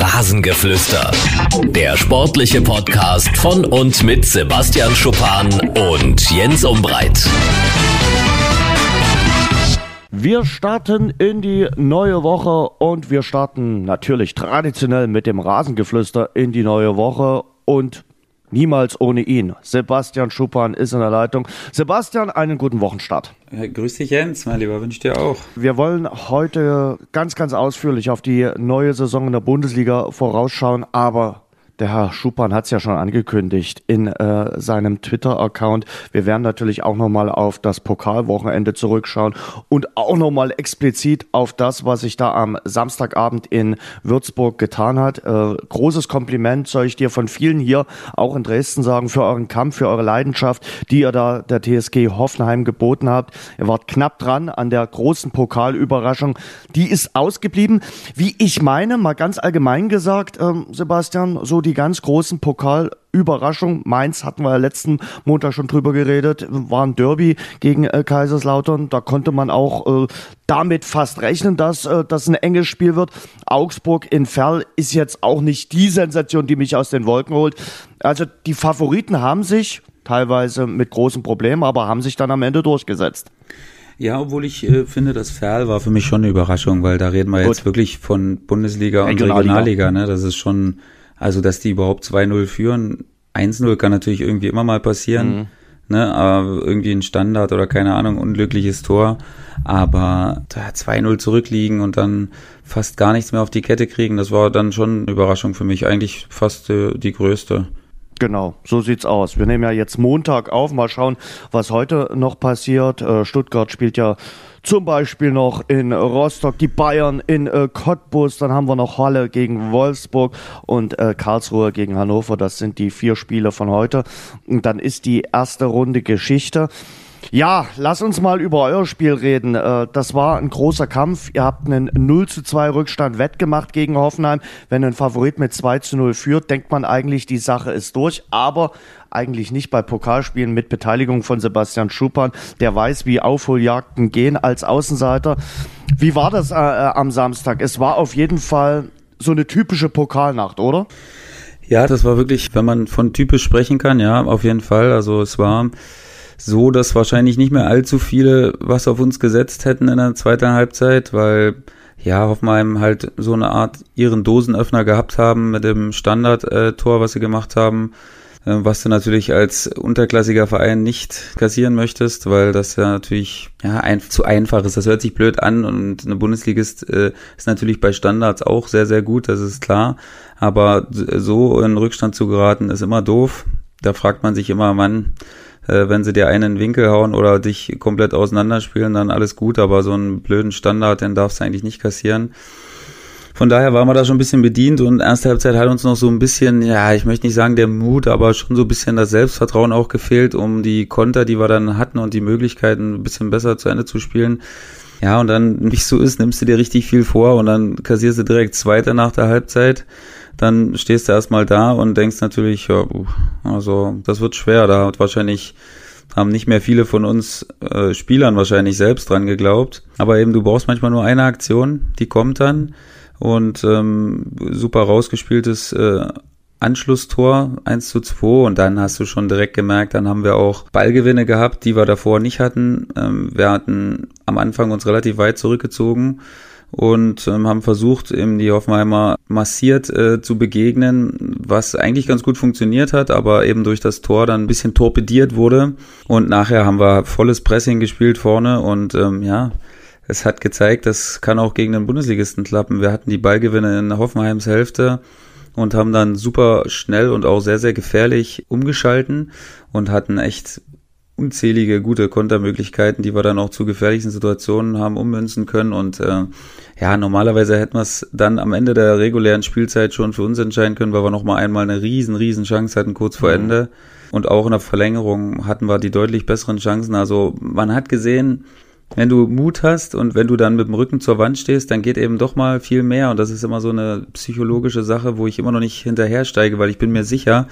Rasengeflüster. Der sportliche Podcast von und mit Sebastian Schuppan und Jens Umbreit. Wir starten in die neue Woche und wir starten natürlich traditionell mit dem Rasengeflüster in die neue Woche und Niemals ohne ihn. Sebastian Schuppan ist in der Leitung. Sebastian, einen guten Wochenstart. Grüß dich, Jens, mein Lieber, wünsche dir auch. Wir wollen heute ganz, ganz ausführlich auf die neue Saison in der Bundesliga vorausschauen, aber der Herr Schuppan hat es ja schon angekündigt in äh, seinem Twitter-Account. Wir werden natürlich auch nochmal auf das Pokalwochenende zurückschauen und auch nochmal explizit auf das, was sich da am Samstagabend in Würzburg getan hat. Äh, großes Kompliment soll ich dir von vielen hier auch in Dresden sagen für euren Kampf, für eure Leidenschaft, die ihr da der TSG Hoffenheim geboten habt. Ihr wart knapp dran an der großen Pokalüberraschung. Die ist ausgeblieben. Wie ich meine, mal ganz allgemein gesagt, ähm, Sebastian, so die die ganz großen Pokalüberraschungen. Mainz hatten wir ja letzten Montag schon drüber geredet, war ein Derby gegen äh, Kaiserslautern. Da konnte man auch äh, damit fast rechnen, dass äh, das ein enges Spiel wird. Augsburg in Ferl ist jetzt auch nicht die Sensation, die mich aus den Wolken holt. Also die Favoriten haben sich teilweise mit großen Problemen, aber haben sich dann am Ende durchgesetzt. Ja, obwohl ich äh, finde, das Ferl war für mich schon eine Überraschung, weil da reden wir Gut. jetzt wirklich von Bundesliga und Regionalliga. Regionalliga ne? Das ist schon also, dass die überhaupt 2-0 führen, 1-0 kann natürlich irgendwie immer mal passieren. Mhm. Ne, aber irgendwie ein Standard oder keine Ahnung, unglückliches Tor. Aber da 2-0 zurückliegen und dann fast gar nichts mehr auf die Kette kriegen, das war dann schon eine Überraschung für mich. Eigentlich fast äh, die größte. Genau, so sieht's aus. Wir nehmen ja jetzt Montag auf, mal schauen, was heute noch passiert. Äh, Stuttgart spielt ja zum Beispiel noch in Rostock, die Bayern in äh, Cottbus, dann haben wir noch Halle gegen Wolfsburg und äh, Karlsruhe gegen Hannover. Das sind die vier Spiele von heute. Und dann ist die erste Runde Geschichte. Ja, lass uns mal über euer Spiel reden. Äh, das war ein großer Kampf. Ihr habt einen 0 zu 2 Rückstand wettgemacht gegen Hoffenheim. Wenn ein Favorit mit 2 zu 0 führt, denkt man eigentlich, die Sache ist durch. Aber eigentlich nicht bei Pokalspielen mit Beteiligung von Sebastian Schuppan. Der weiß, wie Aufholjagden gehen als Außenseiter. Wie war das äh, äh am Samstag? Es war auf jeden Fall so eine typische Pokalnacht, oder? Ja, das war wirklich, wenn man von typisch sprechen kann, ja, auf jeden Fall. Also es war so, dass wahrscheinlich nicht mehr allzu viele was auf uns gesetzt hätten in der zweiten Halbzeit, weil ja, Hoffenheim halt so eine Art ihren Dosenöffner gehabt haben mit dem Standardtor, was sie gemacht haben, äh, was du natürlich als unterklassiger Verein nicht kassieren möchtest, weil das ja natürlich ja, ein, zu einfach ist. Das hört sich blöd an und eine Bundesligist äh, ist natürlich bei Standards auch sehr, sehr gut, das ist klar. Aber so in Rückstand zu geraten, ist immer doof. Da fragt man sich immer, Mann, äh, wenn sie dir einen Winkel hauen oder dich komplett auseinanderspielen, dann alles gut, aber so einen blöden Standard, den darfst du eigentlich nicht kassieren. Von daher waren wir da schon ein bisschen bedient und erste Halbzeit hat uns noch so ein bisschen, ja, ich möchte nicht sagen der Mut, aber schon so ein bisschen das Selbstvertrauen auch gefehlt, um die Konter, die wir dann hatten und die Möglichkeiten ein bisschen besser zu Ende zu spielen. Ja, und dann, es so ist, nimmst du dir richtig viel vor und dann kassierst du direkt Zweiter nach der Halbzeit dann stehst du erstmal da und denkst natürlich, ja, also das wird schwer. Da hat wahrscheinlich haben nicht mehr viele von uns äh, Spielern wahrscheinlich selbst dran geglaubt. Aber eben, du brauchst manchmal nur eine Aktion, die kommt dann und ähm, super rausgespieltes äh, Anschlusstor 1 zu 2 und dann hast du schon direkt gemerkt, dann haben wir auch Ballgewinne gehabt, die wir davor nicht hatten. Ähm, wir hatten am Anfang uns relativ weit zurückgezogen und ähm, haben versucht, eben die Hoffenheimer massiert äh, zu begegnen, was eigentlich ganz gut funktioniert hat, aber eben durch das Tor dann ein bisschen torpediert wurde. Und nachher haben wir volles Pressing gespielt vorne und ähm, ja, es hat gezeigt, das kann auch gegen den Bundesligisten klappen. Wir hatten die Ballgewinne in Hoffenheims Hälfte und haben dann super schnell und auch sehr, sehr gefährlich umgeschalten und hatten echt unzählige gute Kontermöglichkeiten, die wir dann auch zu gefährlichen Situationen haben ummünzen können. Und äh, ja, normalerweise hätten wir es dann am Ende der regulären Spielzeit schon für uns entscheiden können, weil wir nochmal einmal eine riesen, riesen Chance hatten kurz vor mhm. Ende. Und auch in der Verlängerung hatten wir die deutlich besseren Chancen. Also man hat gesehen, wenn du Mut hast und wenn du dann mit dem Rücken zur Wand stehst, dann geht eben doch mal viel mehr. Und das ist immer so eine psychologische Sache, wo ich immer noch nicht hinterhersteige, weil ich bin mir sicher,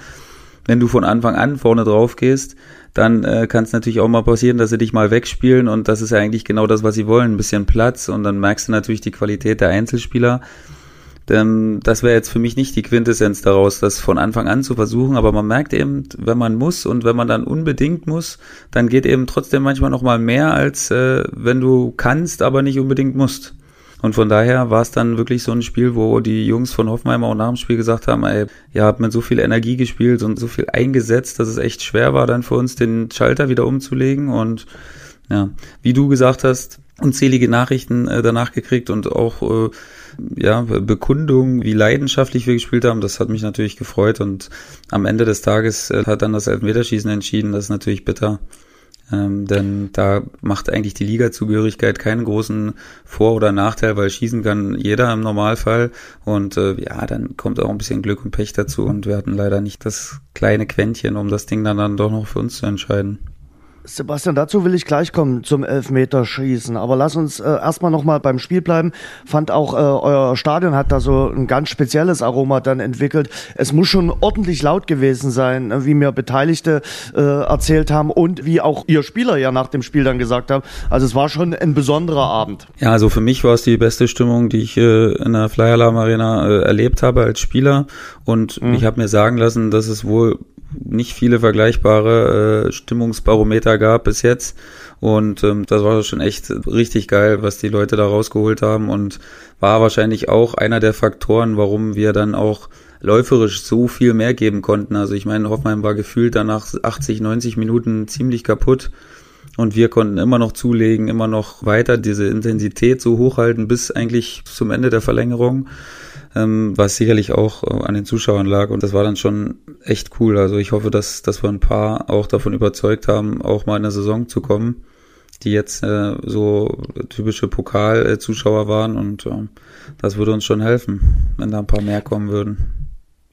wenn du von Anfang an vorne drauf gehst, dann äh, kann es natürlich auch mal passieren, dass sie dich mal wegspielen und das ist ja eigentlich genau das, was sie wollen, ein bisschen Platz und dann merkst du natürlich die Qualität der Einzelspieler. Denn das wäre jetzt für mich nicht die Quintessenz daraus, das von Anfang an zu versuchen, aber man merkt eben, wenn man muss und wenn man dann unbedingt muss, dann geht eben trotzdem manchmal noch mal mehr, als äh, wenn du kannst, aber nicht unbedingt musst. Und von daher war es dann wirklich so ein Spiel, wo die Jungs von Hoffenheim auch nach dem Spiel gesagt haben, ey, ihr habt mit so viel Energie gespielt und so viel eingesetzt, dass es echt schwer war, dann für uns den Schalter wieder umzulegen. Und ja, wie du gesagt hast, unzählige Nachrichten äh, danach gekriegt und auch äh, ja, Bekundung, wie leidenschaftlich wir gespielt haben. Das hat mich natürlich gefreut und am Ende des Tages äh, hat dann das Elfmeterschießen entschieden. Das ist natürlich bitter. Ähm, denn da macht eigentlich die Ligazugehörigkeit keinen großen Vor- oder Nachteil, weil schießen kann jeder im Normalfall. Und äh, ja, dann kommt auch ein bisschen Glück und Pech dazu. Und wir hatten leider nicht das kleine Quäntchen, um das Ding dann, dann doch noch für uns zu entscheiden. Sebastian, dazu will ich gleich kommen zum Elfmeterschießen. Aber lass uns äh, erstmal nochmal beim Spiel bleiben. Fand auch, äh, euer Stadion hat da so ein ganz spezielles Aroma dann entwickelt. Es muss schon ordentlich laut gewesen sein, äh, wie mir Beteiligte äh, erzählt haben und wie auch ihr Spieler ja nach dem Spiel dann gesagt haben. Also es war schon ein besonderer Abend. Ja, also für mich war es die beste Stimmung, die ich äh, in der Flyer Arena äh, erlebt habe als Spieler. Und mhm. ich habe mir sagen lassen, dass es wohl nicht viele vergleichbare äh, Stimmungsbarometer gab bis jetzt. Und ähm, das war schon echt richtig geil, was die Leute da rausgeholt haben und war wahrscheinlich auch einer der Faktoren, warum wir dann auch läuferisch so viel mehr geben konnten. Also ich meine, Hoffenheim war gefühlt danach 80, 90 Minuten ziemlich kaputt. Und wir konnten immer noch zulegen, immer noch weiter diese Intensität so hochhalten bis eigentlich zum Ende der Verlängerung was sicherlich auch äh, an den Zuschauern lag. Und das war dann schon echt cool. Also ich hoffe, dass, dass wir ein paar auch davon überzeugt haben, auch mal in der Saison zu kommen, die jetzt äh, so typische Pokalzuschauer waren. Und äh, das würde uns schon helfen, wenn da ein paar mehr kommen würden.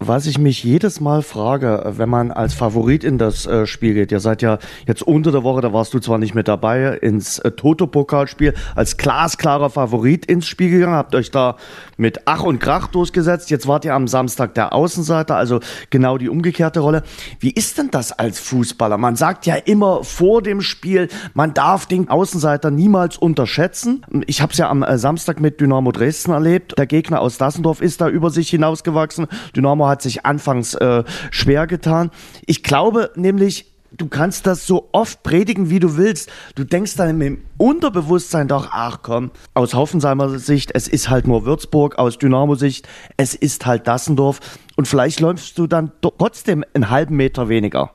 Was ich mich jedes Mal frage, wenn man als Favorit in das äh, Spiel geht, ihr seid ja jetzt unter der Woche, da warst du zwar nicht mit dabei, ins äh, Toto-Pokalspiel als glasklarer Favorit ins Spiel gegangen, habt euch da mit Ach und Krach durchgesetzt. Jetzt wart ihr am Samstag der Außenseiter, also genau die umgekehrte Rolle. Wie ist denn das als Fußballer? Man sagt ja immer vor dem Spiel, man darf den Außenseiter niemals unterschätzen. Ich habe es ja am äh, Samstag mit Dynamo Dresden erlebt. Der Gegner aus Dassendorf ist da über sich hinausgewachsen. Dynamo hat sich anfangs äh, schwer getan. Ich glaube nämlich, du kannst das so oft predigen, wie du willst. Du denkst dann im Unterbewusstsein doch, ach komm, aus Hoffenheimer Sicht, es ist halt nur Würzburg, aus Dynamo-Sicht, es ist halt Dassendorf. Und vielleicht läufst du dann trotzdem einen halben Meter weniger.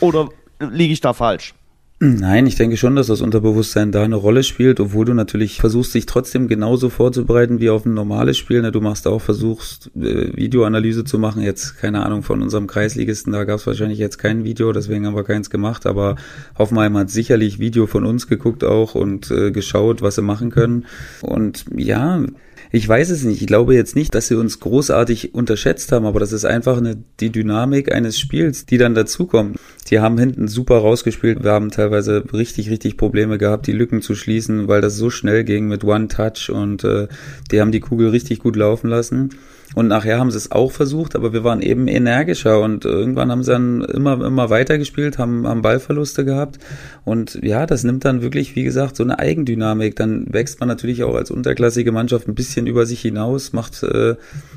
Oder liege ich da falsch? Nein, ich denke schon, dass das Unterbewusstsein da eine Rolle spielt, obwohl du natürlich versuchst, dich trotzdem genauso vorzubereiten wie auf ein normales Spiel. Du machst auch, versuchst, äh, Videoanalyse zu machen. Jetzt, keine Ahnung, von unserem Kreisligisten, da gab es wahrscheinlich jetzt kein Video, deswegen haben wir keins gemacht. Aber Hoffenheim hat sicherlich Video von uns geguckt auch und äh, geschaut, was sie machen können. Und ja, ich weiß es nicht. Ich glaube jetzt nicht, dass sie uns großartig unterschätzt haben, aber das ist einfach eine, die Dynamik eines Spiels, die dann dazukommt. Die haben hinten super rausgespielt. Wir haben teilweise richtig, richtig Probleme gehabt, die Lücken zu schließen, weil das so schnell ging mit One Touch und äh, die haben die Kugel richtig gut laufen lassen. Und nachher haben sie es auch versucht, aber wir waren eben energischer und irgendwann haben sie dann immer, immer weiter gespielt, haben, haben Ballverluste gehabt. Und ja, das nimmt dann wirklich, wie gesagt, so eine Eigendynamik. Dann wächst man natürlich auch als unterklassige Mannschaft ein bisschen über sich hinaus, macht, äh,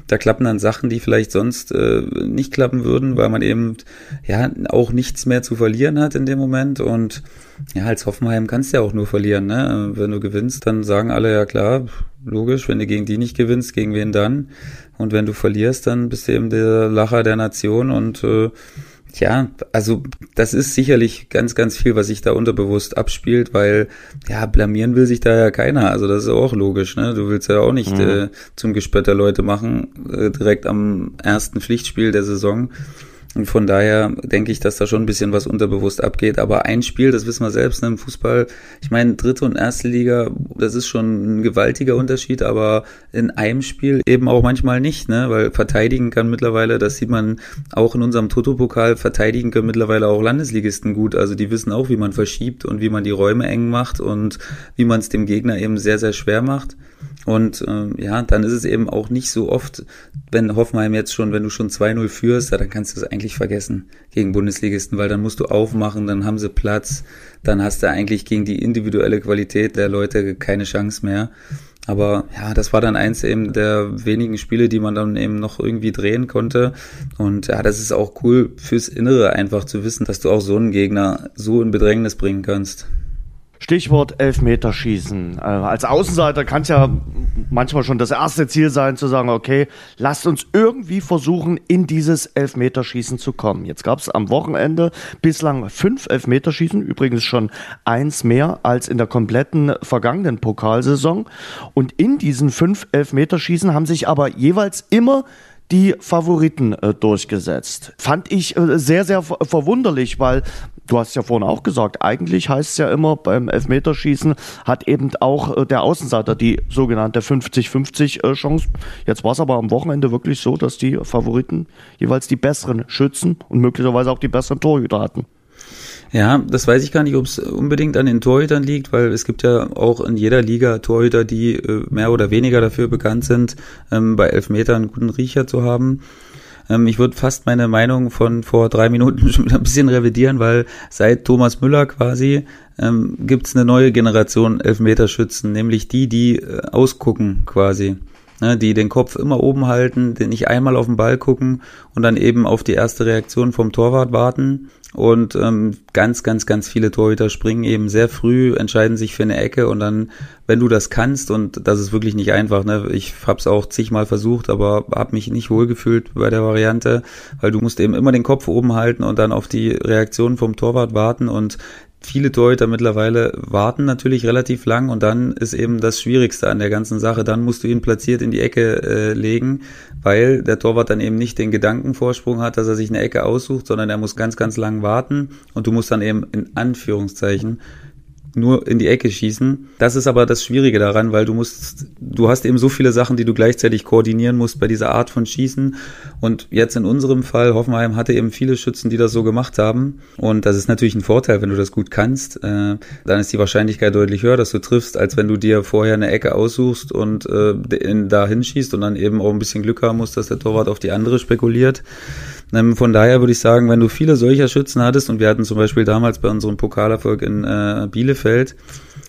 da klappen dann Sachen, die vielleicht sonst äh, nicht klappen würden, weil man eben ja auch nichts mehr zu verlieren hat in dem Moment. Und ja, als Hoffenheim kannst du ja auch nur verlieren, ne? Wenn du gewinnst, dann sagen alle, ja klar, logisch, wenn du gegen die nicht gewinnst, gegen wen dann? Und wenn du verlierst, dann bist du eben der Lacher der Nation und äh, ja, also das ist sicherlich ganz, ganz viel, was sich da unterbewusst abspielt, weil ja, blamieren will sich da ja keiner. Also das ist auch logisch, ne? Du willst ja auch nicht mhm. äh, zum Gespött der Leute machen, äh, direkt am ersten Pflichtspiel der Saison. Und von daher denke ich, dass da schon ein bisschen was unterbewusst abgeht. Aber ein Spiel, das wissen wir selbst ne, im Fußball, ich meine, dritte und erste Liga, das ist schon ein gewaltiger Unterschied, aber in einem Spiel eben auch manchmal nicht, ne? Weil verteidigen kann mittlerweile, das sieht man auch in unserem Toto-Pokal, verteidigen können mittlerweile auch Landesligisten gut. Also die wissen auch, wie man verschiebt und wie man die Räume eng macht und wie man es dem Gegner eben sehr, sehr schwer macht. Und äh, ja, dann ist es eben auch nicht so oft, wenn Hoffenheim jetzt schon, wenn du schon 2-0 führst, ja, dann kannst du es eigentlich vergessen gegen Bundesligisten, weil dann musst du aufmachen, dann haben sie Platz, dann hast du eigentlich gegen die individuelle Qualität der Leute keine Chance mehr. Aber ja, das war dann eins eben der wenigen Spiele, die man dann eben noch irgendwie drehen konnte. Und ja, das ist auch cool fürs Innere einfach zu wissen, dass du auch so einen Gegner so in Bedrängnis bringen kannst. Stichwort Elfmeterschießen. Äh, als Außenseiter kann es ja manchmal schon das erste Ziel sein, zu sagen, okay, lasst uns irgendwie versuchen, in dieses Elfmeterschießen zu kommen. Jetzt gab es am Wochenende bislang fünf Elfmeterschießen, übrigens schon eins mehr als in der kompletten vergangenen Pokalsaison. Und in diesen fünf Elfmeterschießen haben sich aber jeweils immer die Favoriten äh, durchgesetzt. Fand ich äh, sehr, sehr verwunderlich, weil du hast ja vorhin auch gesagt, eigentlich heißt es ja immer beim Elfmeterschießen hat eben auch äh, der Außenseiter die sogenannte 50-50 äh, Chance. Jetzt war es aber am Wochenende wirklich so, dass die Favoriten jeweils die besseren Schützen und möglicherweise auch die besseren Torhüter hatten. Ja, das weiß ich gar nicht, ob es unbedingt an den Torhütern liegt, weil es gibt ja auch in jeder Liga Torhüter, die äh, mehr oder weniger dafür bekannt sind, ähm, bei Elfmetern einen guten Riecher zu haben. Ähm, ich würde fast meine Meinung von vor drei Minuten schon wieder ein bisschen revidieren, weil seit Thomas Müller quasi ähm, gibt es eine neue Generation Elfmeterschützen, nämlich die, die äh, ausgucken quasi ne, die den Kopf immer oben halten, die nicht einmal auf den Ball gucken und dann eben auf die erste Reaktion vom Torwart warten. Und ähm, ganz, ganz, ganz viele Torhüter springen eben sehr früh, entscheiden sich für eine Ecke und dann, wenn du das kannst, und das ist wirklich nicht einfach, ne? ich habe es auch zigmal versucht, aber habe mich nicht wohlgefühlt bei der Variante, weil du musst eben immer den Kopf oben halten und dann auf die Reaktion vom Torwart warten und viele Torhüter mittlerweile warten natürlich relativ lang und dann ist eben das Schwierigste an der ganzen Sache. Dann musst du ihn platziert in die Ecke äh, legen, weil der Torwart dann eben nicht den Gedankenvorsprung hat, dass er sich eine Ecke aussucht, sondern er muss ganz, ganz lang warten und du musst dann eben in Anführungszeichen nur in die Ecke schießen. Das ist aber das Schwierige daran, weil du musst, du hast eben so viele Sachen, die du gleichzeitig koordinieren musst bei dieser Art von Schießen. Und jetzt in unserem Fall, Hoffenheim hatte eben viele Schützen, die das so gemacht haben. Und das ist natürlich ein Vorteil, wenn du das gut kannst. Äh, dann ist die Wahrscheinlichkeit deutlich höher, dass du triffst, als wenn du dir vorher eine Ecke aussuchst und äh, da hinschießt und dann eben auch ein bisschen Glück haben musst, dass der Torwart auf die andere spekuliert. Ähm, von daher würde ich sagen, wenn du viele solcher Schützen hattest, und wir hatten zum Beispiel damals bei unserem Pokalerfolg in äh, Bielefeld,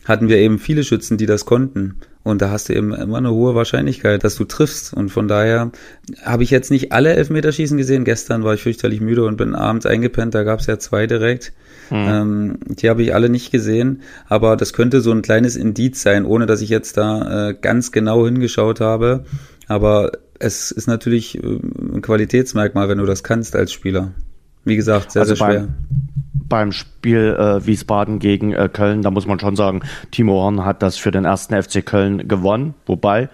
hatten wir eben viele Schützen, die das konnten. Und da hast du eben immer eine hohe Wahrscheinlichkeit, dass du triffst. Und von daher habe ich jetzt nicht alle Elfmeterschießen gesehen. Gestern war ich fürchterlich müde und bin abends eingepennt. Da gab es ja zwei direkt. Mhm. Ähm, die habe ich alle nicht gesehen. Aber das könnte so ein kleines Indiz sein, ohne dass ich jetzt da äh, ganz genau hingeschaut habe. Aber es ist natürlich äh, ein Qualitätsmerkmal, wenn du das kannst als Spieler. Wie gesagt, sehr, also sehr schwer. Beim, Spiel äh, Wiesbaden gegen äh, Köln, da muss man schon sagen, Timo Horn hat das für den ersten FC Köln gewonnen. Wobei,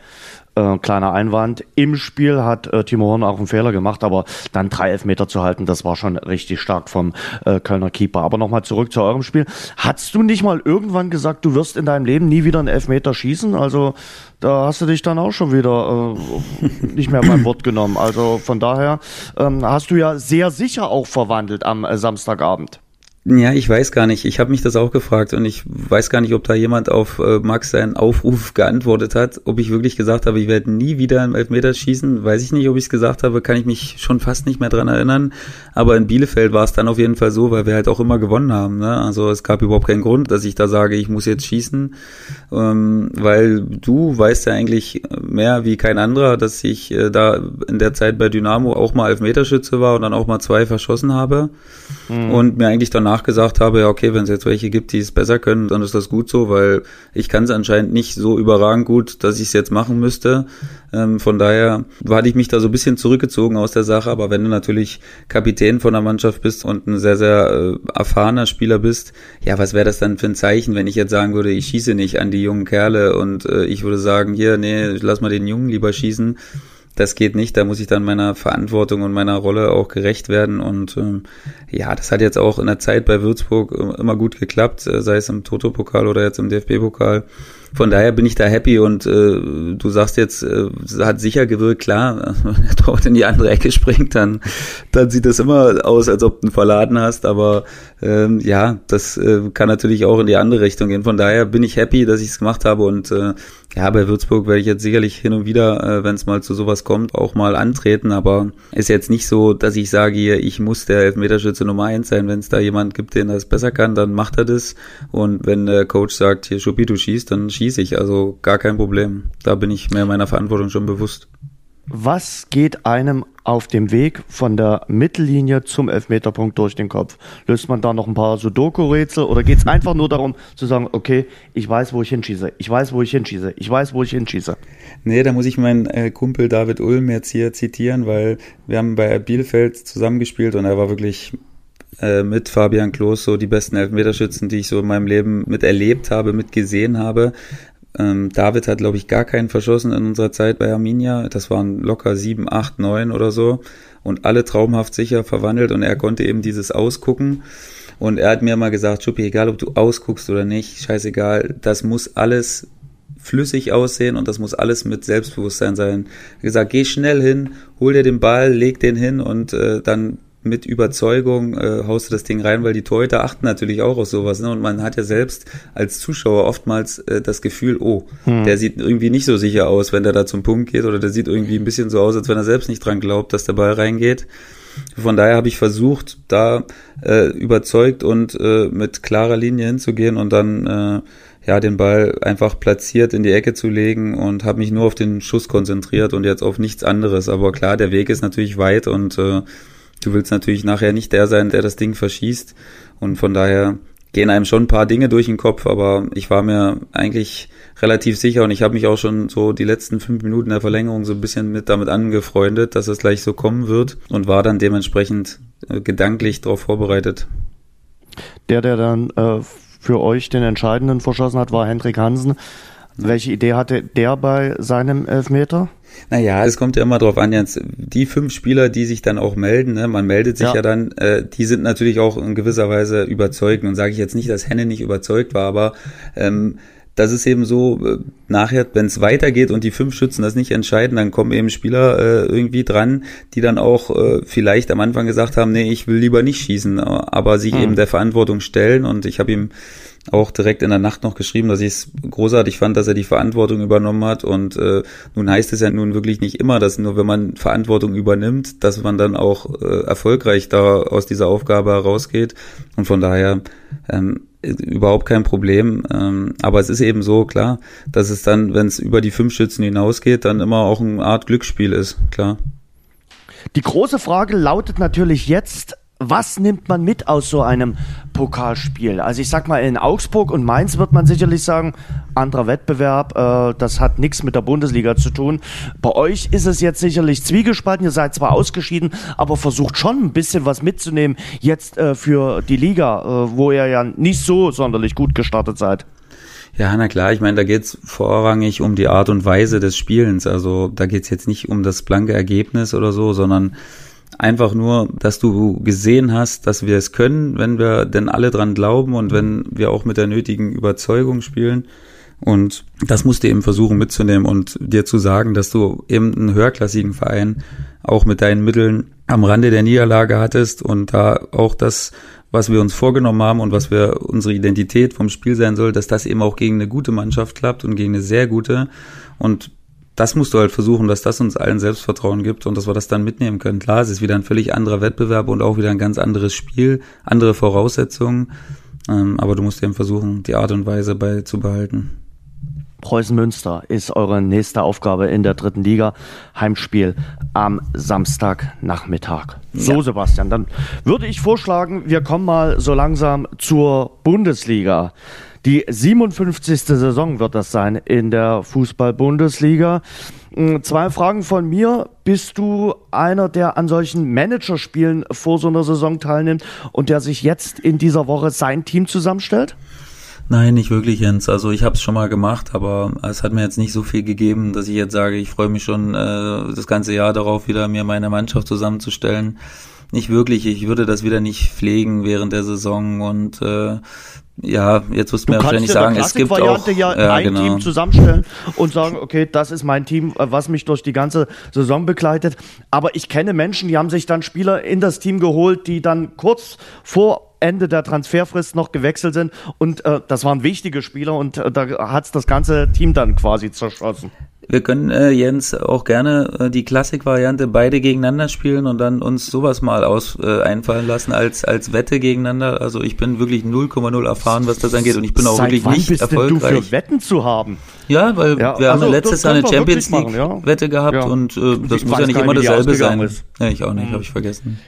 äh, kleiner Einwand. Im Spiel hat äh, Timo Horn auch einen Fehler gemacht, aber dann drei Elfmeter zu halten, das war schon richtig stark vom äh, Kölner Keeper. Aber nochmal zurück zu eurem Spiel. Hattest du nicht mal irgendwann gesagt, du wirst in deinem Leben nie wieder einen Elfmeter schießen? Also da hast du dich dann auch schon wieder äh, nicht mehr beim Wort genommen. Also von daher ähm, hast du ja sehr sicher auch verwandelt am äh, Samstagabend. Ja, ich weiß gar nicht. Ich habe mich das auch gefragt und ich weiß gar nicht, ob da jemand auf äh, Max seinen Aufruf geantwortet hat. Ob ich wirklich gesagt habe, ich werde nie wieder im Elfmeter schießen, weiß ich nicht. Ob ich es gesagt habe, kann ich mich schon fast nicht mehr dran erinnern. Aber in Bielefeld war es dann auf jeden Fall so, weil wir halt auch immer gewonnen haben. Ne? Also es gab überhaupt keinen Grund, dass ich da sage, ich muss jetzt schießen, ähm, weil du weißt ja eigentlich mehr wie kein anderer, dass ich äh, da in der Zeit bei Dynamo auch mal Elfmeterschütze war und dann auch mal zwei verschossen habe mhm. und mir eigentlich danach danach gesagt habe, ja okay, wenn es jetzt welche gibt, die es besser können, dann ist das gut so, weil ich kann es anscheinend nicht so überragend gut, dass ich es jetzt machen müsste. Ähm, von daher hatte ich mich da so ein bisschen zurückgezogen aus der Sache, aber wenn du natürlich Kapitän von der Mannschaft bist und ein sehr, sehr äh, erfahrener Spieler bist, ja, was wäre das dann für ein Zeichen, wenn ich jetzt sagen würde, ich schieße nicht an die jungen Kerle und äh, ich würde sagen, hier, nee, lass mal den Jungen lieber schießen das geht nicht. Da muss ich dann meiner Verantwortung und meiner Rolle auch gerecht werden. Und ähm, ja, das hat jetzt auch in der Zeit bei Würzburg immer gut geklappt, äh, sei es im Toto-Pokal oder jetzt im DFB-Pokal. Von daher bin ich da happy und äh, du sagst jetzt, äh, hat sicher gewirkt, klar, wenn der Torwart in die andere Ecke springt, dann, dann sieht das immer aus, als ob du einen verladen hast, aber ähm, ja, das äh, kann natürlich auch in die andere Richtung gehen. Von daher bin ich happy, dass ich es gemacht habe und äh, ja, bei Würzburg werde ich jetzt sicherlich hin und wieder, äh, wenn es mal zu sowas kommt, auch mal antreten, aber ist jetzt nicht so, dass ich sage hier, ich muss der Elfmeterschütze Nummer eins sein. Wenn es da jemand gibt, den das besser kann, dann macht er das. Und wenn der Coach sagt, hier Schuppi, du schießt, dann schießt schieße ich, also gar kein Problem. Da bin ich mir meiner Verantwortung schon bewusst. Was geht einem auf dem Weg von der Mittellinie zum Elfmeterpunkt durch den Kopf? Löst man da noch ein paar Sudoku-Rätsel oder geht es einfach nur darum zu sagen, okay, ich weiß, wo ich hinschieße, ich weiß, wo ich hinschieße, ich weiß, wo ich hinschieße? Nee, da muss ich meinen äh, Kumpel David Ulm jetzt hier zitieren, weil wir haben bei Bielefeld zusammengespielt und er war wirklich äh, mit Fabian Klos so die besten Elfmeterschützen, die ich so in meinem Leben miterlebt habe, mitgesehen habe. Ähm, David hat, glaube ich, gar keinen verschossen in unserer Zeit bei Arminia. Das waren locker sieben, acht, neun oder so. Und alle traumhaft sicher verwandelt und er konnte eben dieses Ausgucken. Und er hat mir mal gesagt, Schuppi, egal ob du ausguckst oder nicht, scheißegal, das muss alles flüssig aussehen und das muss alles mit Selbstbewusstsein sein. Er hat gesagt, geh schnell hin, hol dir den Ball, leg den hin und äh, dann mit Überzeugung äh, haust du das Ding rein, weil die Torhüter achten natürlich auch auf sowas. Ne? Und man hat ja selbst als Zuschauer oftmals äh, das Gefühl, oh, hm. der sieht irgendwie nicht so sicher aus, wenn der da zum Punkt geht oder der sieht irgendwie ein bisschen so aus, als wenn er selbst nicht dran glaubt, dass der Ball reingeht. Von daher habe ich versucht, da äh, überzeugt und äh, mit klarer Linie hinzugehen und dann äh, ja den Ball einfach platziert in die Ecke zu legen und habe mich nur auf den Schuss konzentriert und jetzt auf nichts anderes. Aber klar, der Weg ist natürlich weit und äh, du willst natürlich nachher nicht der sein, der das Ding verschießt. Und von daher gehen einem schon ein paar Dinge durch den Kopf, aber ich war mir eigentlich relativ sicher und ich habe mich auch schon so die letzten fünf Minuten der Verlängerung so ein bisschen mit damit angefreundet, dass es gleich so kommen wird und war dann dementsprechend äh, gedanklich darauf vorbereitet. Der, der dann äh, für euch den entscheidenden verschossen hat, war Hendrik Hansen. Welche Idee hatte der bei seinem Elfmeter? Naja, es kommt ja immer drauf an, jetzt die fünf Spieler, die sich dann auch melden, ne, man meldet sich ja, ja dann, äh, die sind natürlich auch in gewisser Weise überzeugt. Und sage ich jetzt nicht, dass Henne nicht überzeugt war, aber ähm, das ist eben so, äh, nachher, wenn es weitergeht und die fünf Schützen das nicht entscheiden, dann kommen eben Spieler äh, irgendwie dran, die dann auch äh, vielleicht am Anfang gesagt haben, nee, ich will lieber nicht schießen, aber sich hm. eben der Verantwortung stellen. Und ich habe ihm auch direkt in der Nacht noch geschrieben, dass ich es großartig fand, dass er die Verantwortung übernommen hat. Und äh, nun heißt es ja nun wirklich nicht immer, dass nur wenn man Verantwortung übernimmt, dass man dann auch äh, erfolgreich da aus dieser Aufgabe herausgeht. Und von daher ähm, überhaupt kein Problem. Ähm, aber es ist eben so, klar, dass es dann, wenn es über die fünf Schützen hinausgeht, dann immer auch eine Art Glücksspiel ist, klar. Die große Frage lautet natürlich jetzt, was nimmt man mit aus so einem Pokalspiel? Also ich sag mal, in Augsburg und Mainz wird man sicherlich sagen, anderer Wettbewerb, äh, das hat nichts mit der Bundesliga zu tun. Bei euch ist es jetzt sicherlich zwiegespalten, ihr seid zwar ausgeschieden, aber versucht schon ein bisschen was mitzunehmen jetzt äh, für die Liga, äh, wo ihr ja nicht so sonderlich gut gestartet seid. Ja, na klar, ich meine, da geht's vorrangig um die Art und Weise des Spielens. Also da geht's jetzt nicht um das blanke Ergebnis oder so, sondern Einfach nur, dass du gesehen hast, dass wir es können, wenn wir denn alle dran glauben und wenn wir auch mit der nötigen Überzeugung spielen. Und das musst du eben versuchen mitzunehmen und dir zu sagen, dass du eben einen höherklassigen Verein auch mit deinen Mitteln am Rande der Niederlage hattest und da auch das, was wir uns vorgenommen haben und was wir unsere Identität vom Spiel sein soll, dass das eben auch gegen eine gute Mannschaft klappt und gegen eine sehr gute. Und das musst du halt versuchen, dass das uns allen Selbstvertrauen gibt und dass wir das dann mitnehmen können. Klar, es ist wieder ein völlig anderer Wettbewerb und auch wieder ein ganz anderes Spiel, andere Voraussetzungen. Ähm, aber du musst eben versuchen, die Art und Weise beizubehalten. Preußen Münster ist eure nächste Aufgabe in der dritten Liga. Heimspiel am Samstagnachmittag. So, ja. Sebastian, dann würde ich vorschlagen, wir kommen mal so langsam zur Bundesliga. Die 57. Saison wird das sein in der Fußball-Bundesliga. Hm, zwei Fragen von mir. Bist du einer, der an solchen Managerspielen vor so einer Saison teilnimmt und der sich jetzt in dieser Woche sein Team zusammenstellt? Nein, nicht wirklich, Jens. Also ich habe es schon mal gemacht, aber es hat mir jetzt nicht so viel gegeben, dass ich jetzt sage, ich freue mich schon äh, das ganze Jahr darauf, wieder mir meine Mannschaft zusammenzustellen. Nicht wirklich. Ich würde das wieder nicht pflegen während der Saison und äh, ja, jetzt wirst du mir wahrscheinlich sagen, es gibt auch ja, ja ein genau. Team zusammenstellen und sagen, okay, das ist mein Team, äh, was mich durch die ganze Saison begleitet. Aber ich kenne Menschen, die haben sich dann Spieler in das Team geholt, die dann kurz vor Ende der Transferfrist noch gewechselt sind und äh, das waren wichtige Spieler und äh, da hat's das ganze Team dann quasi zerschossen. Wir können, äh, Jens, auch gerne äh, die Klassik-Variante beide gegeneinander spielen und dann uns sowas mal aus äh, einfallen lassen als, als Wette gegeneinander. Also ich bin wirklich 0,0 erfahren, was das angeht und ich bin auch Seit wirklich wann nicht bist erfolgreich. Denn du für Wetten zu haben? Ja, weil Ja, wir haben also, ja letztes Jahr eine Champions League machen, ja. Wette gehabt Ja. und äh, das Ich muss ja nicht immer dasselbe sein. ist. Ja, ich auch nicht, habe ich vergessen.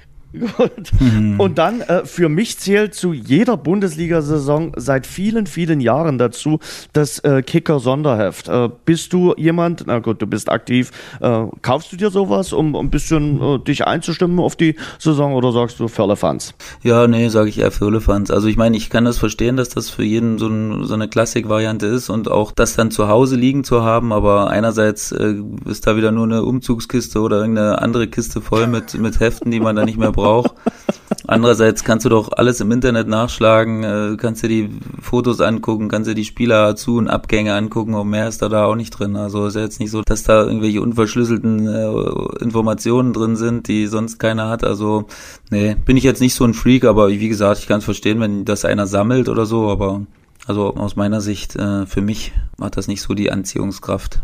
Mhm. Und dann äh, für mich zählt zu jeder Bundesliga-Saison seit vielen, vielen Jahren dazu das äh, Kicker-Sonderheft. Äh, bist du jemand, na gut, du bist aktiv, äh, kaufst du dir sowas, um ein bisschen äh, dich einzustimmen auf die Saison oder sagst du Firlefanz? Ja, nee, sage ich eher für Firlefanz. Also ich meine, ich kann das verstehen, dass das für jeden so, ein, so eine Klassik-Variante ist und auch das dann zu Hause liegen zu haben, aber einerseits äh, ist da wieder nur eine Umzugskiste oder irgendeine andere Kiste voll mit, mit Heften, die man da nicht mehr braucht. Andererseits kannst du doch alles im Internet nachschlagen, äh, kannst dir die Fotos angucken, kannst dir die Spieler zu und Abgänge angucken und mehr ist da da auch nicht drin. Also ist ja jetzt nicht so, dass da irgendwelche unverschlüsselten äh, Informationen drin sind, die sonst keiner hat. Also nee, bin ich jetzt nicht so ein Freak, aber wie gesagt, ich kann es verstehen, wenn das einer sammelt oder so, aber also aus meiner Sicht, äh, für mich hat das nicht so die Anziehungskraft.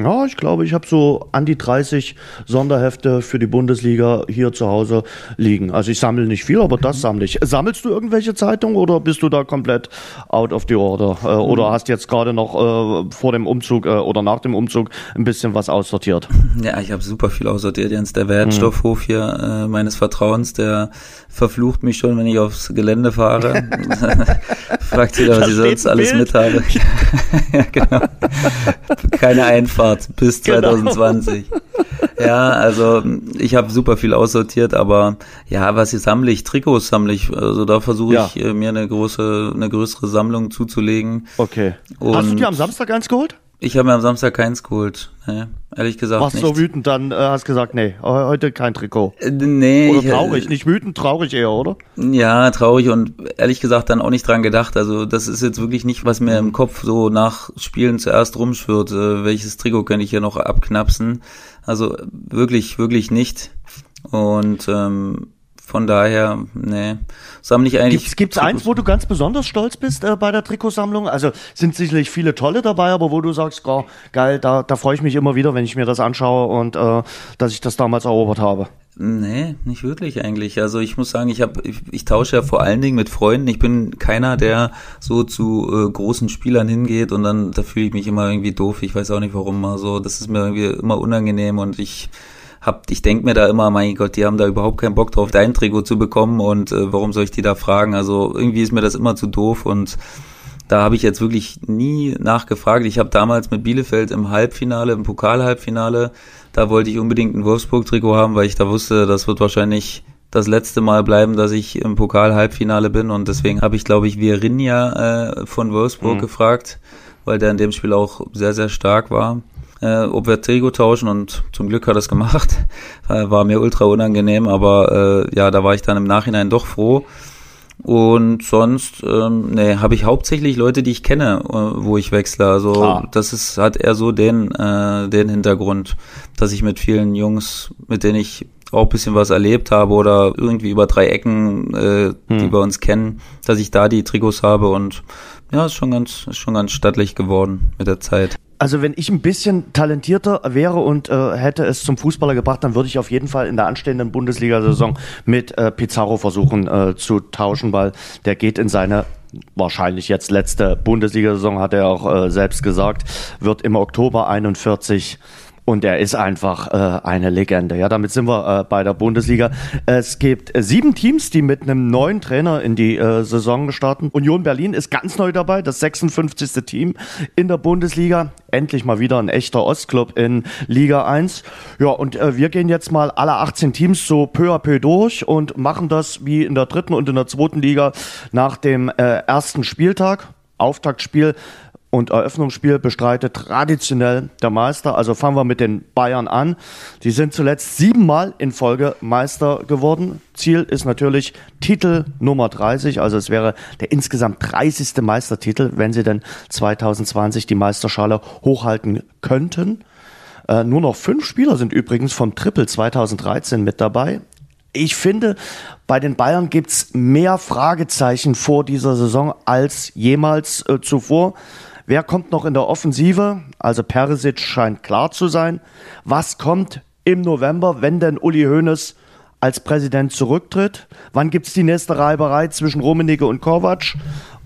Ja, ich glaube, ich habe so an die 30 Sonderhefte für die Bundesliga hier zu Hause liegen. Also ich sammle nicht viel, aber das sammle ich. Sammelst du irgendwelche Zeitungen oder bist du da komplett out of the order? Äh, oder hast jetzt gerade noch äh, vor dem Umzug äh, oder nach dem Umzug ein bisschen was aussortiert? Ja, ich habe super viel aussortiert. Jens, der Wertstoffhof hier äh, meines Vertrauens, der verflucht mich schon, wenn ich aufs Gelände fahre. Fragt jeder, was ich sonst alles mit habe. ja, genau. Keine Einfahrt bis Genau. 2020. Ja, also ich habe super viel aussortiert, aber ja, was ich sammle ich? Trikots sammle ich. Also da versuche Ja. ich äh, mir eine große, eine größere Sammlung zuzulegen. Okay. Und hast du dir am Samstag eins geholt? Ich habe mir am Samstag keins geholt. Nee, ehrlich gesagt Warst nicht. so wütend, dann äh, hast gesagt, nee, he- heute kein Trikot. Äh, Nee, Oder ich, äh, traurig, nicht wütend, traurig eher, oder? Ja, traurig und ehrlich gesagt dann auch nicht dran gedacht. Also das ist jetzt wirklich nicht, was mir im Kopf so nach Spielen zuerst rumschwirrt. Äh, welches Trikot könnte ich hier noch abknapsen? Also wirklich, wirklich nicht. Und ähm, von daher, nee, sammle ich eigentlich. Gibt's, gibt's eins, wo du ganz besonders stolz bist äh, bei der Trikotsammlung? Also sind sicherlich viele tolle dabei, aber wo du sagst, oh, geil, da, da freue ich mich immer wieder, wenn ich mir das anschaue und äh, dass ich das damals erobert habe. Nee, nicht wirklich eigentlich. Also ich muss sagen, ich habe, ich, ich tausche ja vor allen Dingen mit Freunden. Ich bin keiner, der so zu äh, großen Spielern hingeht und dann da fühle ich mich immer irgendwie doof. Ich weiß auch nicht warum. Also das ist mir irgendwie immer unangenehm und ich hab, ich denk mir da immer, mein Gott, die haben da überhaupt keinen Bock drauf, dein Trikot zu bekommen und äh, warum soll ich die da fragen? Also irgendwie ist mir das immer zu doof und da habe ich jetzt wirklich nie nachgefragt. Ich habe damals mit Bielefeld im Halbfinale, im Pokalhalbfinale, da wollte ich unbedingt ein Wolfsburg-Trikot haben, weil ich da wusste, das wird wahrscheinlich das letzte Mal bleiben, dass ich im Pokal-Halbfinale bin und deswegen habe ich, glaube ich, Virinja äh, von Wolfsburg gefragt, weil der in dem Spiel auch sehr, sehr stark war, äh, ob wir Trikot tauschen und zum Glück hat er es gemacht. Äh, war mir ultra unangenehm, aber äh, ja, da war ich dann im Nachhinein doch froh. Und sonst, ähm, nee, habe ich hauptsächlich Leute, die ich kenne, äh, wo ich wechsle. Also Klar. das ist, hat eher so den, äh, den Hintergrund, dass ich mit vielen Jungs, mit denen ich auch ein bisschen was erlebt habe oder irgendwie über drei Ecken, äh, die wir uns kennen, dass ich da die Trikots habe und ja, ist schon ganz, ist schon ganz stattlich geworden mit der Zeit. Also wenn ich ein bisschen talentierter wäre und äh, hätte es zum Fußballer gebracht, dann würde ich auf jeden Fall in der anstehenden Bundesliga-Saison mit äh, Pizarro versuchen äh, zu tauschen, weil der geht in seine wahrscheinlich jetzt letzte Bundesliga-Saison, hat er auch äh, selbst gesagt, wird im Oktober 41 und er ist einfach äh, eine Legende. Ja, damit sind wir äh, bei der Bundesliga. Es gibt äh, sieben Teams, die mit einem neuen Trainer in die äh, Saison starten. Union Berlin ist ganz neu dabei, das 56. Team in der Bundesliga. Endlich mal wieder ein echter Ostclub in Liga 1. Ja, und äh, wir gehen jetzt mal alle 18 Teams so peu à peu durch und machen das wie in der dritten und in der zweiten Liga nach dem äh, ersten Spieltag. Auftaktspiel und Eröffnungsspiel bestreitet traditionell der Meister. Also fangen wir mit den Bayern an. Die sind zuletzt siebenmal in Folge Meister geworden. Ziel ist natürlich Titel Nummer 30. Also es wäre der insgesamt 30. Meistertitel, wenn sie denn 2020 die Meisterschale hochhalten könnten. Äh, nur noch fünf Spieler sind übrigens vom Triple 2013 mit dabei. Ich finde, bei den Bayern gibt's mehr Fragezeichen vor dieser Saison als jemals äh, zuvor. Wer kommt noch in der Offensive? Also Perisic scheint klar zu sein. Was kommt im November, wenn denn Uli Hoeneß als Präsident zurücktritt? Wann gibt es die nächste Reiberei zwischen Rummenigge und Kovac?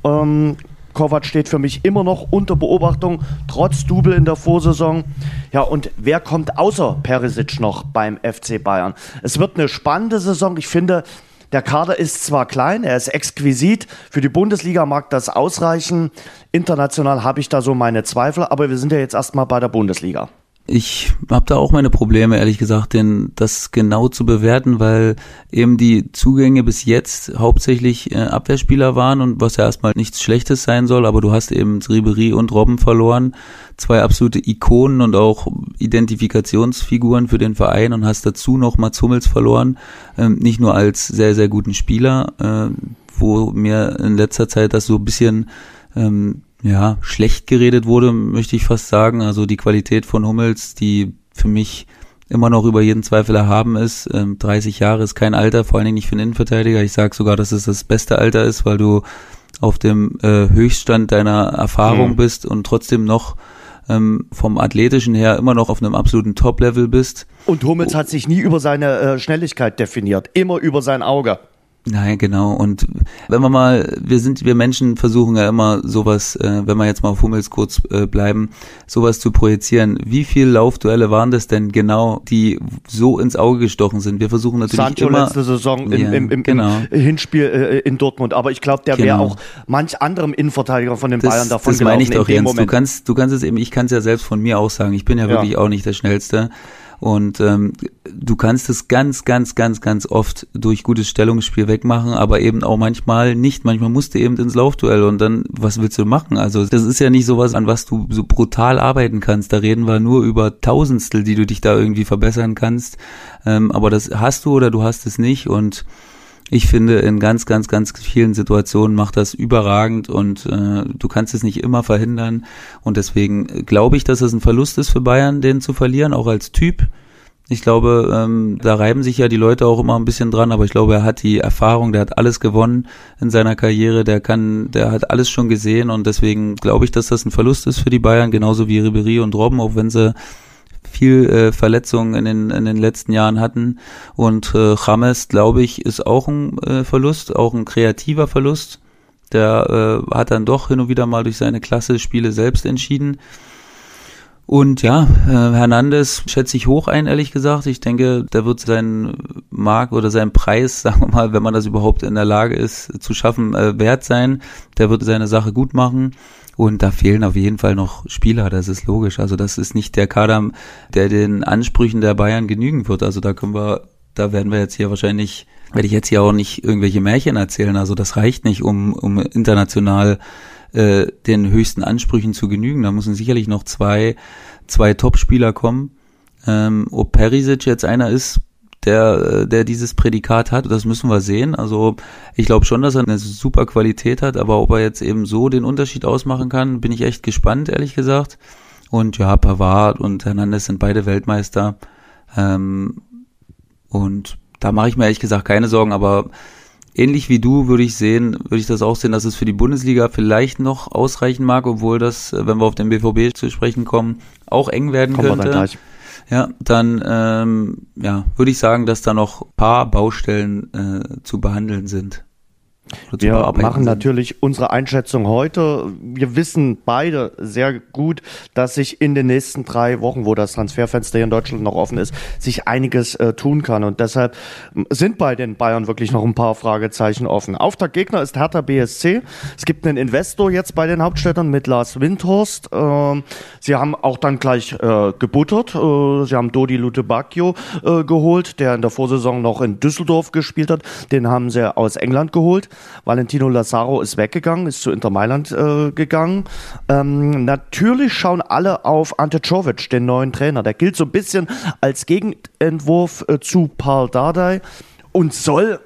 Ähm, Kovac steht für mich immer noch unter Beobachtung, trotz Double in der Vorsaison. Ja, und wer kommt außer Perisic noch beim FC Bayern? Es wird eine spannende Saison. Ich finde, der Kader ist zwar klein, er ist exquisit. Für die Bundesliga mag das ausreichen. International habe ich da so meine Zweifel, aber wir sind ja jetzt erstmal bei der Bundesliga. Ich habe da auch meine Probleme, ehrlich gesagt, denn das genau zu bewerten, weil eben die Zugänge bis jetzt hauptsächlich äh, Abwehrspieler waren und was ja erstmal nichts Schlechtes sein soll, aber du hast eben Ribery und Robben verloren, zwei absolute Ikonen und auch Identifikationsfiguren für den Verein und hast dazu noch Mats Hummels verloren, ähm, nicht nur als sehr, sehr guten Spieler, äh, wo mir in letzter Zeit das so ein bisschen ähm, ja, schlecht geredet wurde, möchte ich fast sagen. Also die Qualität von Hummels, die für mich immer noch über jeden Zweifel erhaben ist. Ähm, 30 Jahre ist kein Alter, vor allen Dingen nicht für einen Innenverteidiger. Ich sage sogar, dass es das beste Alter ist, weil du auf dem äh, Höchststand deiner Erfahrung mhm. bist und trotzdem noch ähm, vom athletischen her immer noch auf einem absoluten Top-Level bist. Und Hummels hat sich nie über seine äh, Schnelligkeit definiert, immer über sein Auge. Nein, genau. Und wenn wir mal, wir sind, wir Menschen versuchen ja immer sowas, äh, wenn wir jetzt mal auf Hummels kurz äh, bleiben, sowas zu projizieren. Wie viele Laufduelle waren das denn genau, die so ins Auge gestochen sind? Wir versuchen natürlich Sancho immer. letzte Saison im, ja, im, im, genau. im Hinspiel äh, in Dortmund. Aber ich glaube, der genau. wäre auch manch anderem Innenverteidiger von den das, Bayern davon. Das meine ich doch, Jens. Du kannst, du kannst es eben, ich kann es ja selbst von mir auch sagen. Ich bin ja, ja. wirklich auch nicht der Schnellste. Und ähm, du kannst es ganz, ganz, ganz, ganz oft durch gutes Stellungsspiel wegmachen, aber eben auch manchmal nicht. Manchmal musst du eben ins Laufduell und dann, was willst du machen? Also das ist ja nicht sowas, an was du so brutal arbeiten kannst. Da reden wir nur über Tausendstel, die du dich da irgendwie verbessern kannst. Ähm, aber das hast du oder du hast es nicht und ich finde, in ganz, ganz, ganz vielen Situationen macht das überragend und äh, du kannst es nicht immer verhindern. Und deswegen glaube ich, dass es ein Verlust ist für Bayern, den zu verlieren, auch als Typ. Ich glaube, ähm, da reiben sich ja die Leute auch immer ein bisschen dran, aber ich glaube, er hat die Erfahrung, der hat alles gewonnen in seiner Karriere, der kann, der hat alles schon gesehen und deswegen glaube ich, dass das ein Verlust ist für die Bayern, genauso wie Ribery und Robben, auch wenn sie viel äh, Verletzungen in den, in den letzten Jahren hatten. Und äh, James, glaube ich, ist auch ein äh, Verlust, auch ein kreativer Verlust. Der äh, hat dann doch hin und wieder mal durch seine Klasse Spiele selbst entschieden. Und ja, äh, Hernandez schätze ich hoch ein, ehrlich gesagt. Ich denke, der wird seinen Mark oder seinen Preis, sagen wir mal, wenn man das überhaupt in der Lage ist zu schaffen, äh, wert sein. Der wird seine Sache gut machen. Und da fehlen auf jeden Fall noch Spieler, das ist logisch. Also das ist nicht der Kader, der den Ansprüchen der Bayern genügen wird. Also da können wir, da werden wir jetzt hier wahrscheinlich, werde ich jetzt hier auch nicht irgendwelche Märchen erzählen. Also das reicht nicht, um, um international äh, den höchsten Ansprüchen zu genügen. Da müssen sicherlich noch zwei, zwei Top-Spieler kommen. Ähm, ob Perisic jetzt einer ist, der, äh, der dieses Prädikat hat. Das müssen wir sehen. Also ich glaube schon, dass er eine super Qualität hat, aber ob er jetzt eben so den Unterschied ausmachen kann, bin ich echt gespannt, ehrlich gesagt. Und ja, Pavard und Hernandez sind beide Weltmeister. Ähm, und da mache ich mir ehrlich gesagt keine Sorgen, aber ähnlich wie du würde ich sehen, würde ich das auch sehen, dass es für die Bundesliga vielleicht noch ausreichen mag, obwohl das, wenn wir auf den BVB zu sprechen kommen, auch eng werden Kommen könnte ja, dann ähm, ja, würde ich sagen, dass da noch paar Baustellen äh, zu behandeln sind. Wir machen natürlich unsere Einschätzung heute. Wir wissen beide sehr gut, dass sich in den nächsten drei Wochen, wo das Transferfenster hier in Deutschland noch offen ist, sich einiges äh, tun kann. Und deshalb sind bei den Bayern wirklich noch ein paar Fragezeichen offen. Auftaktgegner ist Hertha BSC. Es gibt einen Investor jetzt bei den Hauptstädtern mit Lars Windhorst. Ähm, sie haben auch dann gleich äh, gebuttert. Äh, sie haben Dodi Lutebacchio äh, geholt, der in der Vorsaison noch in Düsseldorf gespielt hat. Den haben sie aus England geholt. Valentino Lazaro ist weggegangen, ist zu Inter Mailand äh, gegangen. Ähm, natürlich schauen alle auf Ante Czovic, den neuen Trainer. Der gilt so ein bisschen als Gegenentwurf äh, zu Paul Dardai und soll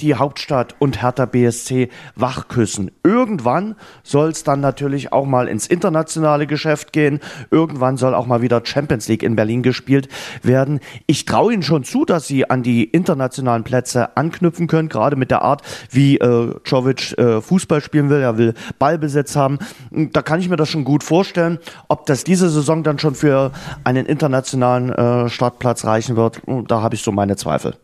die Hauptstadt und Hertha BSC wachküssen. Irgendwann soll es dann natürlich auch mal ins internationale Geschäft gehen. Irgendwann soll auch mal wieder Champions League in Berlin gespielt werden. Ich traue Ihnen schon zu, dass Sie an die internationalen Plätze anknüpfen können, gerade mit der Art, wie äh, Jovic äh, Fußball spielen will. Er will Ballbesitz haben. Da kann ich mir das schon gut vorstellen. Ob das diese Saison dann schon für einen internationalen äh, Startplatz reichen wird, da habe ich so meine Zweifel.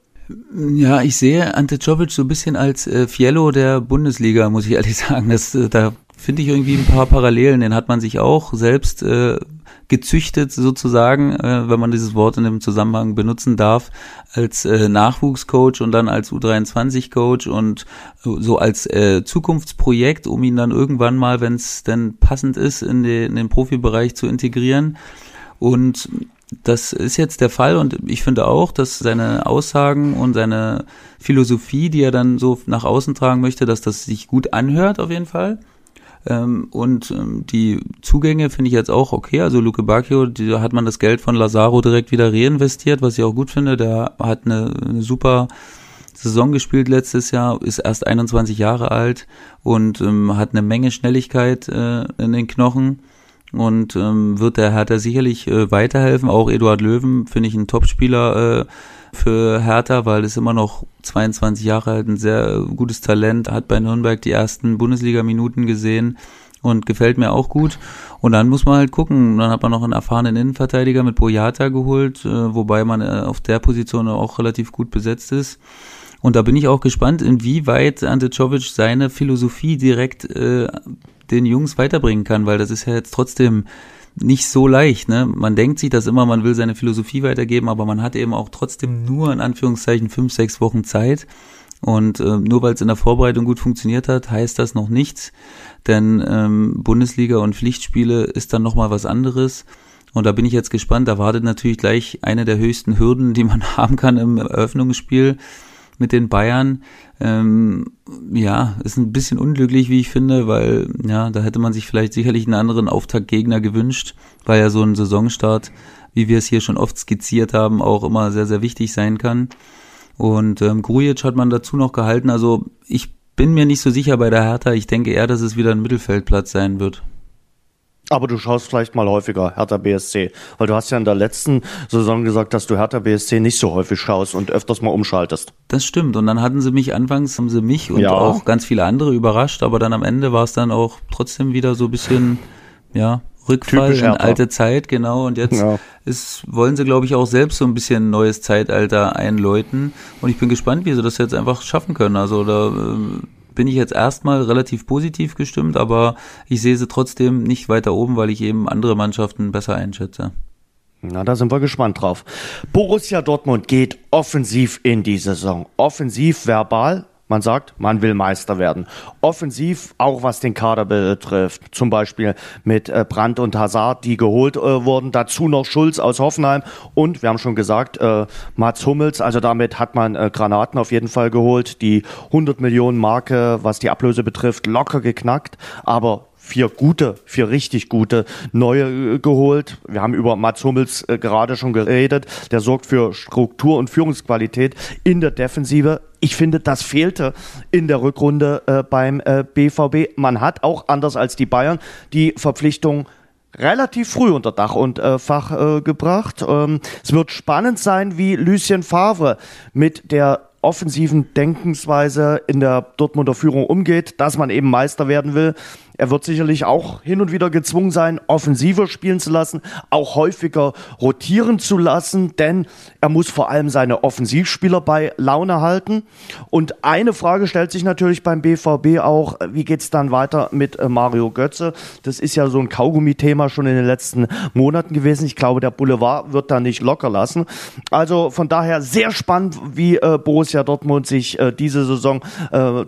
Ja, ich sehe Ante Czovic so ein bisschen als äh, Fiello der Bundesliga, muss ich ehrlich sagen. Das, äh, da finde ich irgendwie ein paar Parallelen. Den hat man sich auch selbst äh, gezüchtet sozusagen, äh, wenn man dieses Wort in dem Zusammenhang benutzen darf, als äh, Nachwuchscoach und dann als U23-Coach und so als äh, Zukunftsprojekt, um ihn dann irgendwann mal, wenn es denn passend ist, in, die, in den Profibereich zu integrieren. Und das ist jetzt der Fall und ich finde auch, dass seine Aussagen und seine Philosophie, die er dann so nach außen tragen möchte, dass das sich gut anhört auf jeden Fall. Ähm, und ähm, die Zugänge finde ich jetzt auch okay. Also Luke Bacchio, da hat man das Geld von Lazaro direkt wieder reinvestiert, was ich auch gut finde. Der hat eine, super Saison gespielt letztes Jahr, ist erst 21 Jahre alt und ähm, hat eine Menge Schnelligkeit äh, in den Knochen und ähm, wird der Hertha sicherlich äh, weiterhelfen. Auch Eduard Löwen finde ich ein Topspieler äh, für Hertha, weil es immer noch 22 Jahre alt, ein sehr gutes Talent, hat bei Nürnberg die ersten Bundesliga-Minuten gesehen und gefällt mir auch gut. Und dann muss man halt gucken, dann hat man noch einen erfahrenen Innenverteidiger mit Boyata geholt, äh, wobei man äh, auf der Position auch relativ gut besetzt ist. Und da bin ich auch gespannt, inwieweit Ante Czovic seine Philosophie direkt äh, den Jungs weiterbringen kann, weil das ist ja jetzt trotzdem nicht so leicht. Ne? Man denkt sich das immer, man will seine Philosophie weitergeben, aber man hat eben auch trotzdem nur in Anführungszeichen fünf, sechs Wochen Zeit. Und äh, nur weil es in der Vorbereitung gut funktioniert hat, heißt das noch nichts. Denn ähm, Bundesliga und Pflichtspiele ist dann nochmal was anderes. Und da bin ich jetzt gespannt. Da wartet natürlich gleich eine der höchsten Hürden, die man haben kann im Eröffnungsspiel mit den Bayern. Ähm, ja, ist ein bisschen unglücklich, wie ich finde, weil ja, da hätte man sich vielleicht sicherlich einen anderen Auftaktgegner gewünscht, weil ja so ein Saisonstart, wie wir es hier schon oft skizziert haben, auch immer sehr, sehr wichtig sein kann. Und ähm, Grujic hat man dazu noch gehalten. Also ich bin mir nicht so sicher bei der Hertha. Ich denke eher, dass es wieder ein Mittelfeldplatz sein wird. Aber du schaust vielleicht mal häufiger Hertha BSC, weil du hast ja in der letzten Saison gesagt, dass du Hertha BSC nicht so häufig schaust und öfters mal umschaltest. Das stimmt. Und dann hatten sie mich anfangs, haben sie mich und ja. auch ganz viele andere überrascht, aber dann am Ende war es dann auch trotzdem wieder so ein bisschen, ja, Rückfall Typisch in Hertha. alte Zeit, genau. Und jetzt ja. ist, wollen sie, glaube ich, auch selbst so ein bisschen neues Zeitalter einläuten. Und ich bin gespannt, wie sie das jetzt einfach schaffen können. Also da äh, bin ich jetzt erstmal relativ positiv gestimmt, aber ich sehe sie trotzdem nicht weiter oben, weil ich eben andere Mannschaften besser einschätze. Na, da sind wir gespannt drauf. Borussia Dortmund geht offensiv in die Saison. Offensiv verbal, man sagt, man will Meister werden. Offensiv, auch was den Kader betrifft, zum Beispiel mit äh, Brandt und Hazard, die geholt äh, wurden. Dazu noch Schulz aus Hoffenheim und wir haben schon gesagt, äh, Mats Hummels. Also damit hat man äh, Granaten auf jeden Fall geholt. Die 100 Millionen Marke, was die Ablöse betrifft, locker geknackt. Aber vier gute, vier richtig gute neue äh, geholt. Wir haben über Mats Hummels äh, gerade schon geredet. Der sorgt für Struktur und Führungsqualität in der Defensive. Ich finde, das fehlte in der Rückrunde äh, beim äh, BVB. Man hat auch anders als die Bayern die Verpflichtung relativ früh unter Dach und äh, Fach äh, gebracht. Ähm, es wird spannend sein, wie Lucien Favre mit der offensiven Denkensweise in der Dortmunder Führung umgeht, dass man eben Meister werden will. Er wird sicherlich auch hin und wieder gezwungen sein, offensiver spielen zu lassen, auch häufiger rotieren zu lassen, denn er muss vor allem seine Offensivspieler bei Laune halten. Und eine Frage stellt sich natürlich beim BVB auch, wie geht's dann weiter mit äh, Mario Götze? Das ist ja so ein Kaugummi-Thema schon in den letzten Monaten gewesen. Ich glaube, der Boulevard wird da nicht locker lassen. Also von daher sehr spannend, wie äh, Borussia Dortmund sich äh, diese Saison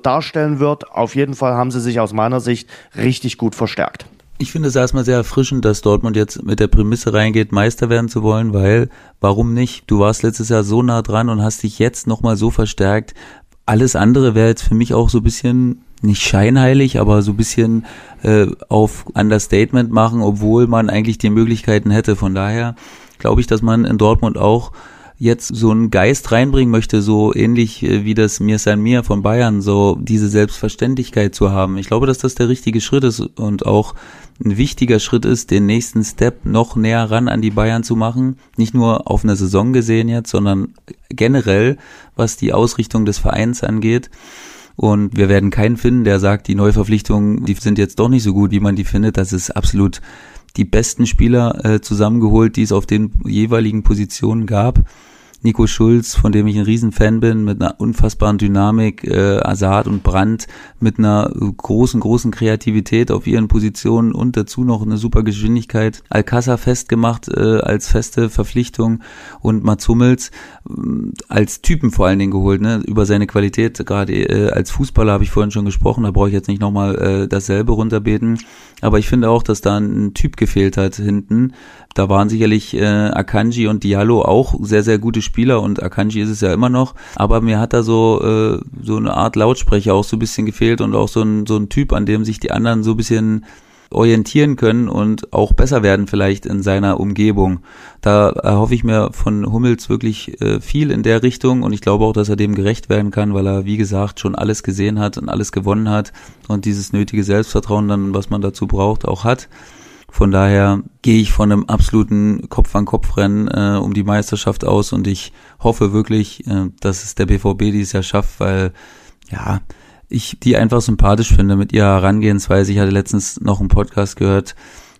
darstellen wird. Auf jeden Fall haben sie sich aus meiner Sicht richtig gut verstärkt. Ich finde es erstmal sehr erfrischend, dass Dortmund jetzt mit der Prämisse reingeht, Meister werden zu wollen, weil warum nicht? Du warst letztes Jahr so nah dran und hast dich jetzt nochmal so verstärkt. Alles andere wäre jetzt für mich auch so ein bisschen nicht scheinheilig, aber so ein bisschen äh, auf Understatement machen, obwohl man eigentlich die Möglichkeiten hätte. Von daher glaube ich, dass man in Dortmund auch jetzt so einen Geist reinbringen möchte, so ähnlich äh, wie das Mir San Mir von Bayern, so diese Selbstverständlichkeit zu haben. Ich glaube, dass das der richtige Schritt ist und auch ein wichtiger Schritt ist, den nächsten Step noch näher ran an die Bayern zu machen. Nicht nur auf einer Saison gesehen jetzt, sondern generell, was die Ausrichtung des Vereins angeht. Und wir werden keinen finden, der sagt, die Neuverpflichtungen, die sind jetzt doch nicht so gut, wie man die findet. Das ist absolut die besten Spieler äh, zusammengeholt, die es auf den jeweiligen Positionen gab. Nico Schulz, von dem ich ein Riesenfan bin, mit einer unfassbaren Dynamik, äh, Assad und Brandt mit einer großen, großen Kreativität auf ihren Positionen und dazu noch eine super Geschwindigkeit. Alcázar festgemacht äh, als feste Verpflichtung und Mats Hummels äh, als Typen vor allen Dingen geholt, ne? über seine Qualität, gerade äh, als Fußballer habe ich vorhin schon gesprochen, da brauche ich jetzt nicht nochmal äh, dasselbe runterbeten, aber ich finde auch, dass da ein Typ gefehlt hat hinten, da waren sicherlich äh, Akanji und Diallo auch sehr, sehr gute Spieler und Akanji ist es ja immer noch. Aber mir hat da so, äh, so eine Art Lautsprecher auch so ein bisschen gefehlt und auch so ein, so ein Typ, an dem sich die anderen so ein bisschen orientieren können und auch besser werden vielleicht in seiner Umgebung. Da erhoffe ich mir von Hummels wirklich äh, viel in der Richtung und ich glaube auch, dass er dem gerecht werden kann, weil er, wie gesagt, schon alles gesehen hat und alles gewonnen hat und dieses nötige Selbstvertrauen dann, was man dazu braucht, auch hat. Von daher gehe ich von einem absoluten Kopf-an-Kopf-Rennen äh, um die Meisterschaft aus und ich hoffe wirklich, äh, dass es der BVB dieses Jahr schafft, weil ja, ich die einfach sympathisch finde mit ihrer Herangehensweise. Ich hatte letztens noch einen Podcast gehört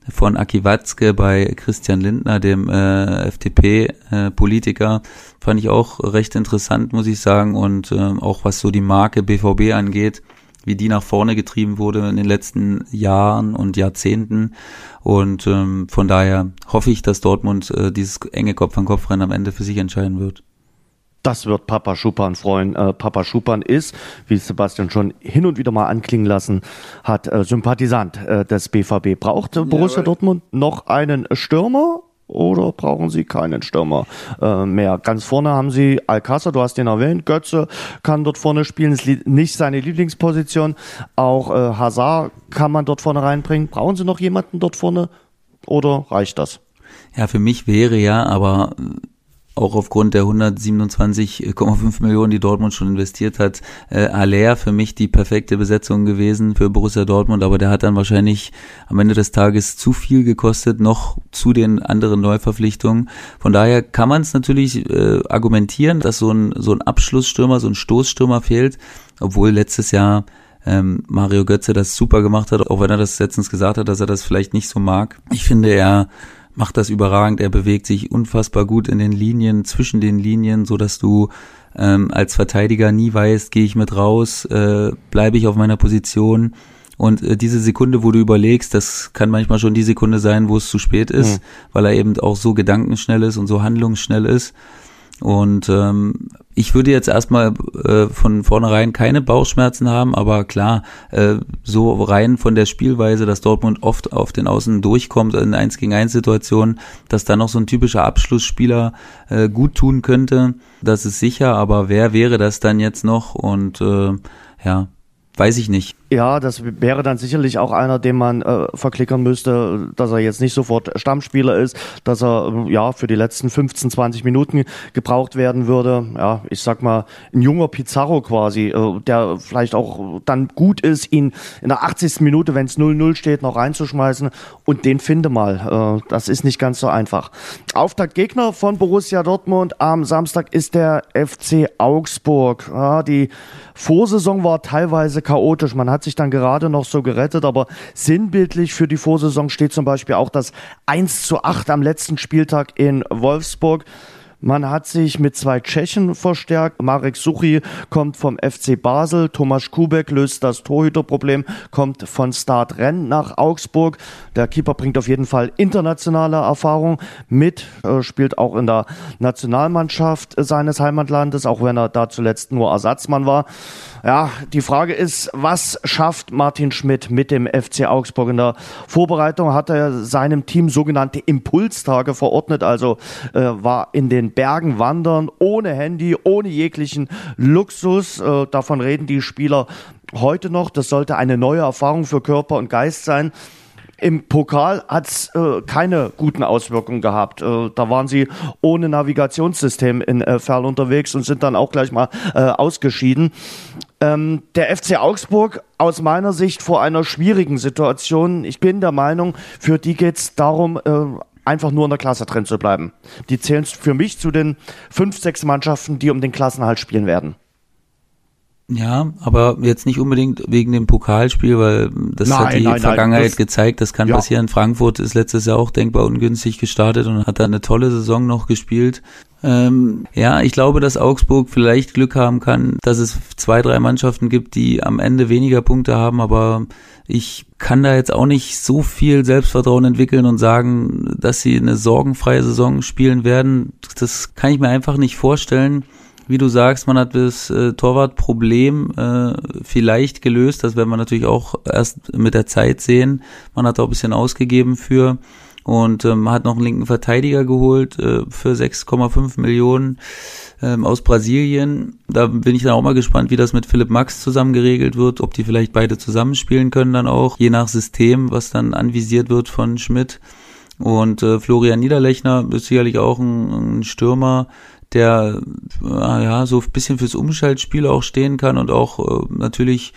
von Aki Watzke bei Christian Lindner, dem äh, FDP-Politiker. Äh, Fand ich auch recht interessant, muss ich sagen. Und äh, auch was so die Marke BVB angeht wie die nach vorne getrieben wurde in den letzten Jahren und Jahrzehnten. Und ähm, von daher hoffe ich, dass Dortmund äh, dieses enge Kopf-an-Kopf-Rennen am Ende für sich entscheiden wird. Das wird Papa Schuppan freuen. Äh, Papa Schuppan ist, wie Sebastian schon hin und wieder mal anklingen lassen hat, äh, Sympathisant äh, des BVB. Braucht Borussia ja, Dortmund noch einen Stürmer oder brauchen Sie keinen Stürmer äh, mehr? Ganz vorne haben Sie Alcázar, du hast den erwähnt, Götze kann dort vorne spielen, ist nicht seine Lieblingsposition. Auch äh, Hazard kann man dort vorne reinbringen. Brauchen Sie noch jemanden dort vorne oder reicht das? Ja, für mich wäre ja, aber auch aufgrund der 127,5 Millionen, die Dortmund schon investiert hat, äh, Aller für mich die perfekte Besetzung gewesen für Borussia Dortmund, aber der hat dann wahrscheinlich am Ende des Tages zu viel gekostet, noch zu den anderen Neuverpflichtungen. Von daher kann man es natürlich äh, argumentieren, dass so ein, so ein Abschlussstürmer, so ein Stoßstürmer fehlt, obwohl letztes Jahr ähm, Mario Götze das super gemacht hat, auch wenn er das letztens gesagt hat, dass er das vielleicht nicht so mag. Ich finde, er macht das überragend. Er bewegt sich unfassbar gut in den Linien, zwischen den Linien, so dass du ähm, als Verteidiger nie weißt, gehe ich mit raus, äh, bleibe ich auf meiner Position. Und äh, diese Sekunde, wo du überlegst, das kann manchmal schon die Sekunde sein, wo es zu spät ist, mhm. weil er eben auch so gedankenschnell ist und so handlungsschnell ist. Und ähm, ich würde jetzt erstmal äh, von vornherein keine Bauchschmerzen haben, aber klar, äh, so rein von der Spielweise, dass Dortmund oft auf den Außen durchkommt in 1 gegen 1 Situationen, dass da noch so ein typischer Abschlussspieler äh, gut tun könnte, das ist sicher, aber wer wäre das dann jetzt noch? Und äh, ja, weiß ich nicht. Ja, das wäre dann sicherlich auch einer, den man äh, verklickern müsste, dass er jetzt nicht sofort Stammspieler ist, dass er ja für die letzten 15, 20 Minuten gebraucht werden würde. Ja, ich sag mal, ein junger Pizarro quasi, äh, der vielleicht auch dann gut ist, ihn in der 80. Minute, wenn es 0-0 steht, noch reinzuschmeißen und den finde mal. Äh, das ist nicht ganz so einfach. Auftaktgegner von Borussia Dortmund am Samstag ist der FC Augsburg. Ja, die Vorsaison war teilweise chaotisch. Man hat sich dann gerade noch so gerettet, aber sinnbildlich für die Vorsaison steht zum Beispiel auch das 1 zu 8 am letzten Spieltag in Wolfsburg. Man hat sich mit zwei Tschechen verstärkt. Marek Suchi kommt vom FC Basel. Tomasz Kubek löst das Torhüterproblem, kommt von Start Renn nach Augsburg. Der Keeper bringt auf jeden Fall internationale Erfahrung mit, äh, spielt auch in der Nationalmannschaft seines Heimatlandes, auch wenn er da zuletzt nur Ersatzmann war. Ja, die Frage ist, was schafft Martin Schmidt mit dem FC Augsburg? In der Vorbereitung hat er seinem Team sogenannte Impulstage verordnet, also äh, war in den Bergen wandern, ohne Handy, ohne jeglichen Luxus. Äh, davon reden die Spieler heute noch. Das sollte eine neue Erfahrung für Körper und Geist sein. Im Pokal hat es äh, keine guten Auswirkungen gehabt. Äh, da waren sie ohne Navigationssystem in äh, Ferl unterwegs und sind dann auch gleich mal äh, ausgeschieden. Ähm, der FC Augsburg aus meiner Sicht vor einer schwierigen Situation. Ich bin der Meinung, für die geht es darum, äh, einfach nur in der Klasse drin zu bleiben. Die zählen für mich zu den fünf, sechs Mannschaften, die um den Klassenhalt spielen werden. Ja, aber jetzt nicht unbedingt wegen dem Pokalspiel, weil das Nein, hat die nein, Vergangenheit nein, das- gezeigt, das kann Ja. passieren. Frankfurt ist letztes Jahr auch denkbar ungünstig gestartet und hat da eine tolle Saison noch gespielt. Ähm, ja, ich glaube, dass Augsburg vielleicht Glück haben kann, dass es zwei, drei Mannschaften gibt, die am Ende weniger Punkte haben, aber ich kann da jetzt auch nicht so viel Selbstvertrauen entwickeln und sagen, dass sie eine sorgenfreie Saison spielen werden. Das kann ich mir einfach nicht vorstellen wie du sagst, man hat das äh, Torwartproblem äh, vielleicht gelöst. Das werden wir natürlich auch erst mit der Zeit sehen. Man hat auch ein bisschen ausgegeben für und ähm, hat noch einen linken Verteidiger geholt äh, für 6,5 Millionen ähm, aus Brasilien. Da bin ich dann auch mal gespannt, wie das mit Philipp Max zusammen geregelt wird, ob die vielleicht beide zusammenspielen können dann auch, je nach System, was dann anvisiert wird von Schmidt. Und äh, Florian Niederlechner ist sicherlich auch ein, ein Stürmer, der äh, ja so ein bisschen fürs Umschaltspiel auch stehen kann und auch äh, natürlich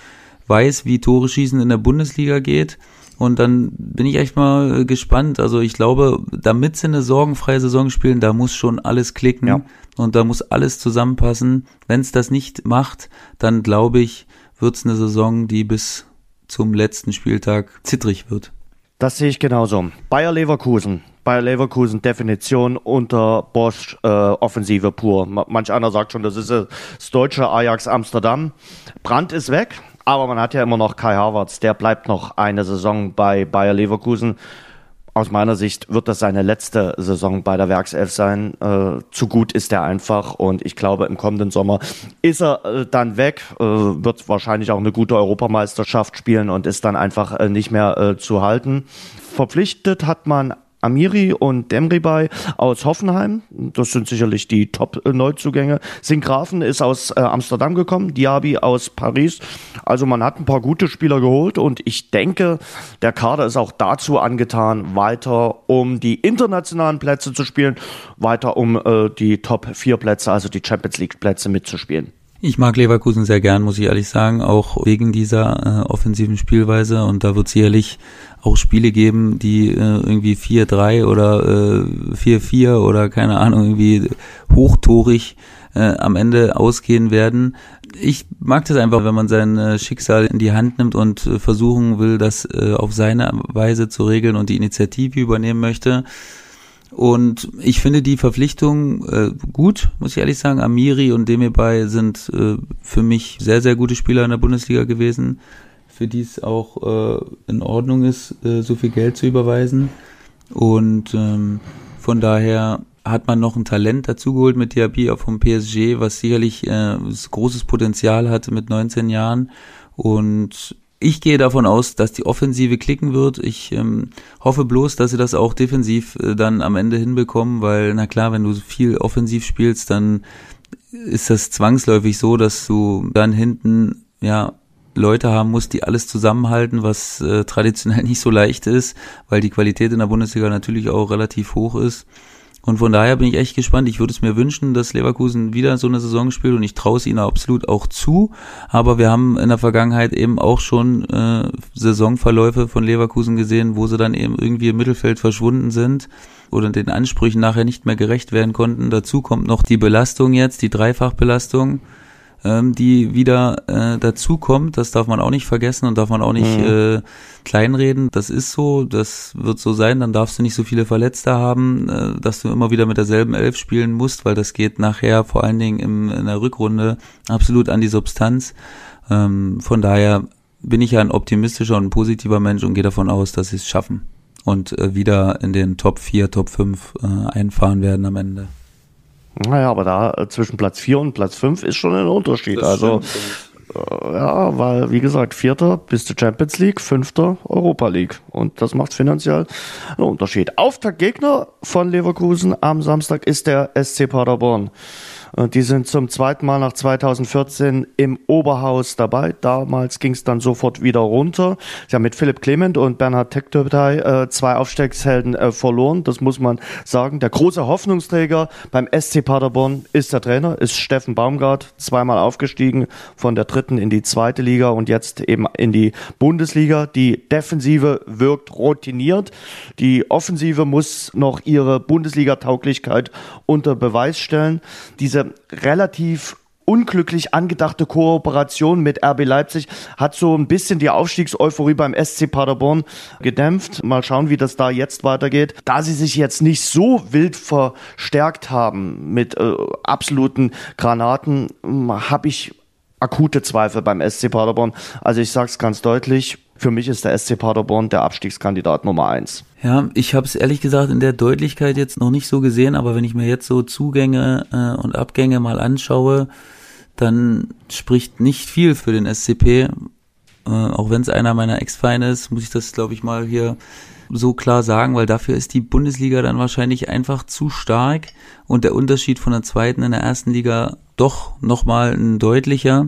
weiß, wie Tore schießen in der Bundesliga geht. Und dann bin ich echt mal äh, gespannt. Also ich glaube, damit sie eine sorgenfreie Saison spielen, da muss schon alles klicken Ja. und da muss alles zusammenpassen. Wenn es das nicht macht, dann glaube ich, wird es eine Saison, die bis zum letzten Spieltag zittrig wird. Das sehe ich genauso. Bayer Leverkusen. Bayer Leverkusen Definition unter Bosch äh, Offensive pur. Ma- Manch einer sagt schon, das ist äh, das deutsche Ajax Amsterdam. Brandt ist weg, aber man hat ja immer noch Kai Havertz. Der bleibt noch eine Saison bei Bayer Leverkusen. Aus meiner Sicht wird das seine letzte Saison bei der Werkself sein. Äh, zu gut ist er einfach und ich glaube, im kommenden Sommer ist er äh, dann weg, äh, wird wahrscheinlich auch eine gute Europameisterschaft spielen und ist dann einfach äh, nicht mehr äh, zu halten. Verpflichtet hat man Amiri und Demribay aus Hoffenheim. Das sind sicherlich die Top-Neuzugänge. Singrafen ist aus äh, Amsterdam gekommen, Diaby aus Paris. Also man hat ein paar gute Spieler geholt und ich denke, der Kader ist auch dazu angetan, weiter um die internationalen Plätze zu spielen, weiter um äh, die Top-4-Plätze, also die Champions League-Plätze mitzuspielen. Ich mag Leverkusen sehr gern, muss ich ehrlich sagen, auch wegen dieser äh, offensiven Spielweise. Und da wird sicherlich auch Spiele geben, die äh, irgendwie 4-3 oder äh, 4-4 oder keine Ahnung, irgendwie hochtorig äh, am Ende ausgehen werden. Ich mag das einfach, wenn man sein äh, Schicksal in die Hand nimmt und äh, versuchen will, das äh, auf seine Weise zu regeln und die Initiative übernehmen möchte. Und ich finde die Verpflichtung äh, gut, muss ich ehrlich sagen. Amiri und Demirbay sind äh, für mich sehr, sehr gute Spieler in der Bundesliga gewesen, für die es auch äh, in Ordnung ist, äh, so viel Geld zu überweisen. Und ähm, von daher hat man noch ein Talent dazugeholt mit Diaby auch vom PSG, was sicherlich äh, großes Potenzial hatte mit 19 Jahren. Und ich gehe davon aus, dass die Offensive klicken wird. Ich ähm, hoffe bloß, dass sie das auch defensiv äh, dann am Ende hinbekommen, weil, na klar, wenn du viel offensiv spielst, dann ist das zwangsläufig so, dass du dann hinten, ja, Leute haben musst, die alles zusammenhalten, was äh, traditionell nicht so leicht ist, weil die Qualität in der Bundesliga natürlich auch relativ hoch ist. Und von daher bin ich echt gespannt. Ich würde es mir wünschen, dass Leverkusen wieder so eine Saison spielt und ich traue es ihnen absolut auch zu. Aber wir haben in der Vergangenheit eben auch schon äh, Saisonverläufe von Leverkusen gesehen, wo sie dann eben irgendwie im Mittelfeld verschwunden sind oder den Ansprüchen nachher nicht mehr gerecht werden konnten. Dazu kommt noch die Belastung jetzt, die Dreifachbelastung ähm, die wieder äh, dazu kommt. Das darf man auch nicht vergessen und darf man auch nicht Mhm. äh, kleinreden. Das ist so, das wird so sein. Dann darfst du nicht so viele Verletzte haben, äh, dass du immer wieder mit derselben Elf spielen musst, weil das geht nachher vor allen Dingen im, in der Rückrunde absolut an die Substanz. Ähm, von daher bin ich ja ein optimistischer und ein positiver Mensch und gehe davon aus, dass sie es schaffen und äh, wieder in den Top 4, Top 5 äh, einfahren werden am Ende. Naja, aber da äh, zwischen Platz 4 und Platz 5 ist schon ein Unterschied. also äh, ja, weil wie gesagt, Vierter bis zur Champions League, Fünfter Europa League. Und das macht finanziell einen Unterschied. Auftaktgegner von Leverkusen am Samstag ist der SC Paderborn. Die sind zum zweiten Mal nach 2014 im Oberhaus dabei. Damals ging es dann sofort wieder runter. Sie haben mit Philipp Clement und Bernhard Tektürtei äh, zwei Aufstiegshelden äh, verloren. Das muss man sagen. Der große Hoffnungsträger beim SC Paderborn ist der Trainer, ist Steffen Baumgart, zweimal aufgestiegen von der dritten in die zweite Liga und jetzt eben in die Bundesliga. Die Defensive wirkt routiniert. Die Offensive muss noch ihre Bundesliga-Tauglichkeit unter Beweis stellen. Diese relativ unglücklich angedachte Kooperation mit RB Leipzig hat so ein bisschen die Aufstiegseuphorie beim SC Paderborn gedämpft. Mal schauen, wie das da jetzt weitergeht. Da sie sich jetzt nicht so wild verstärkt haben mit äh, absoluten Granaten, hm, habe ich akute Zweifel beim SC Paderborn. Also ich sage es ganz deutlich, für mich ist der SC Paderborn der Abstiegskandidat Nummer eins. Ja, ich habe es ehrlich gesagt in der Deutlichkeit jetzt noch nicht so gesehen, aber wenn ich mir jetzt so Zugänge äh, und Abgänge mal anschaue, dann spricht nicht viel für den SCP. Äh, auch wenn es einer meiner Ex-Feinde ist, muss ich das, glaube ich, mal hier so klar sagen, weil dafür ist die Bundesliga dann wahrscheinlich einfach zu stark und der Unterschied von der zweiten in der ersten Liga doch nochmal ein deutlicher.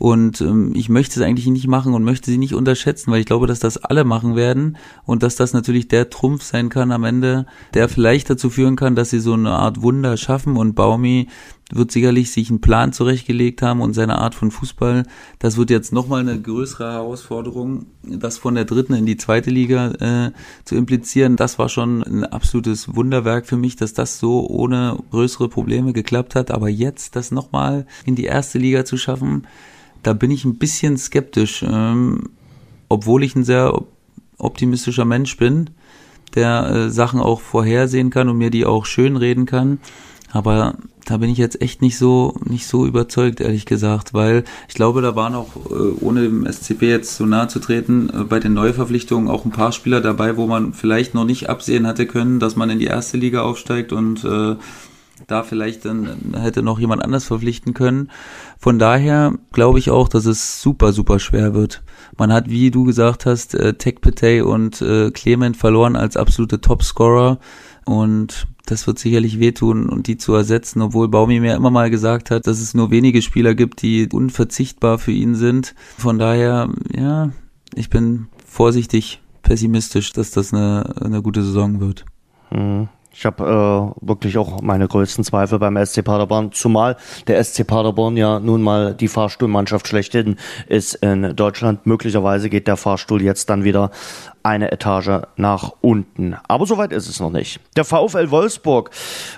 Und ähm, ich möchte es eigentlich nicht machen und möchte sie nicht unterschätzen, weil ich glaube, dass das alle machen werden und dass das natürlich der Trumpf sein kann am Ende, der vielleicht dazu führen kann, dass sie so eine Art Wunder schaffen und Baumi wird sicherlich sich einen Plan zurechtgelegt haben und seine Art von Fußball. Das wird jetzt nochmal eine größere Herausforderung, das von der dritten in die zweite Liga äh, zu implizieren. Das war schon ein absolutes Wunderwerk für mich, dass das so ohne größere Probleme geklappt hat. Aber jetzt das nochmal in die erste Liga zu schaffen, da bin ich ein bisschen skeptisch, ähm, obwohl ich ein sehr optimistischer Mensch bin, der äh, Sachen auch vorhersehen kann und mir die auch schön reden kann. Aber da bin ich jetzt echt nicht so nicht so überzeugt, ehrlich gesagt, weil ich glaube, da waren auch, äh, ohne dem SCP jetzt so nahe zu treten, äh, bei den Neuverpflichtungen auch ein paar Spieler dabei, wo man vielleicht noch nicht absehen hatte können, dass man in die erste Liga aufsteigt und äh, da vielleicht dann hätte noch jemand anders verpflichten können. Von daher glaube ich auch, dass es super, super schwer wird. Man hat, wie du gesagt hast, äh, Tech und äh, Clement verloren als absolute Topscorer und das wird sicherlich wehtun und die zu ersetzen, obwohl Baumi mir immer mal gesagt hat, dass es nur wenige Spieler gibt, die unverzichtbar für ihn sind. Von daher, ja, ich bin vorsichtig pessimistisch, dass das eine, eine gute Saison wird. Mhm. Ich habe äh, wirklich auch meine größten Zweifel beim SC Paderborn, zumal der SC Paderborn ja nun mal die Fahrstuhlmannschaft schlechthin ist in Deutschland. Möglicherweise geht der Fahrstuhl jetzt dann wieder eine Etage nach unten. Aber soweit ist es noch nicht. Der VfL Wolfsburg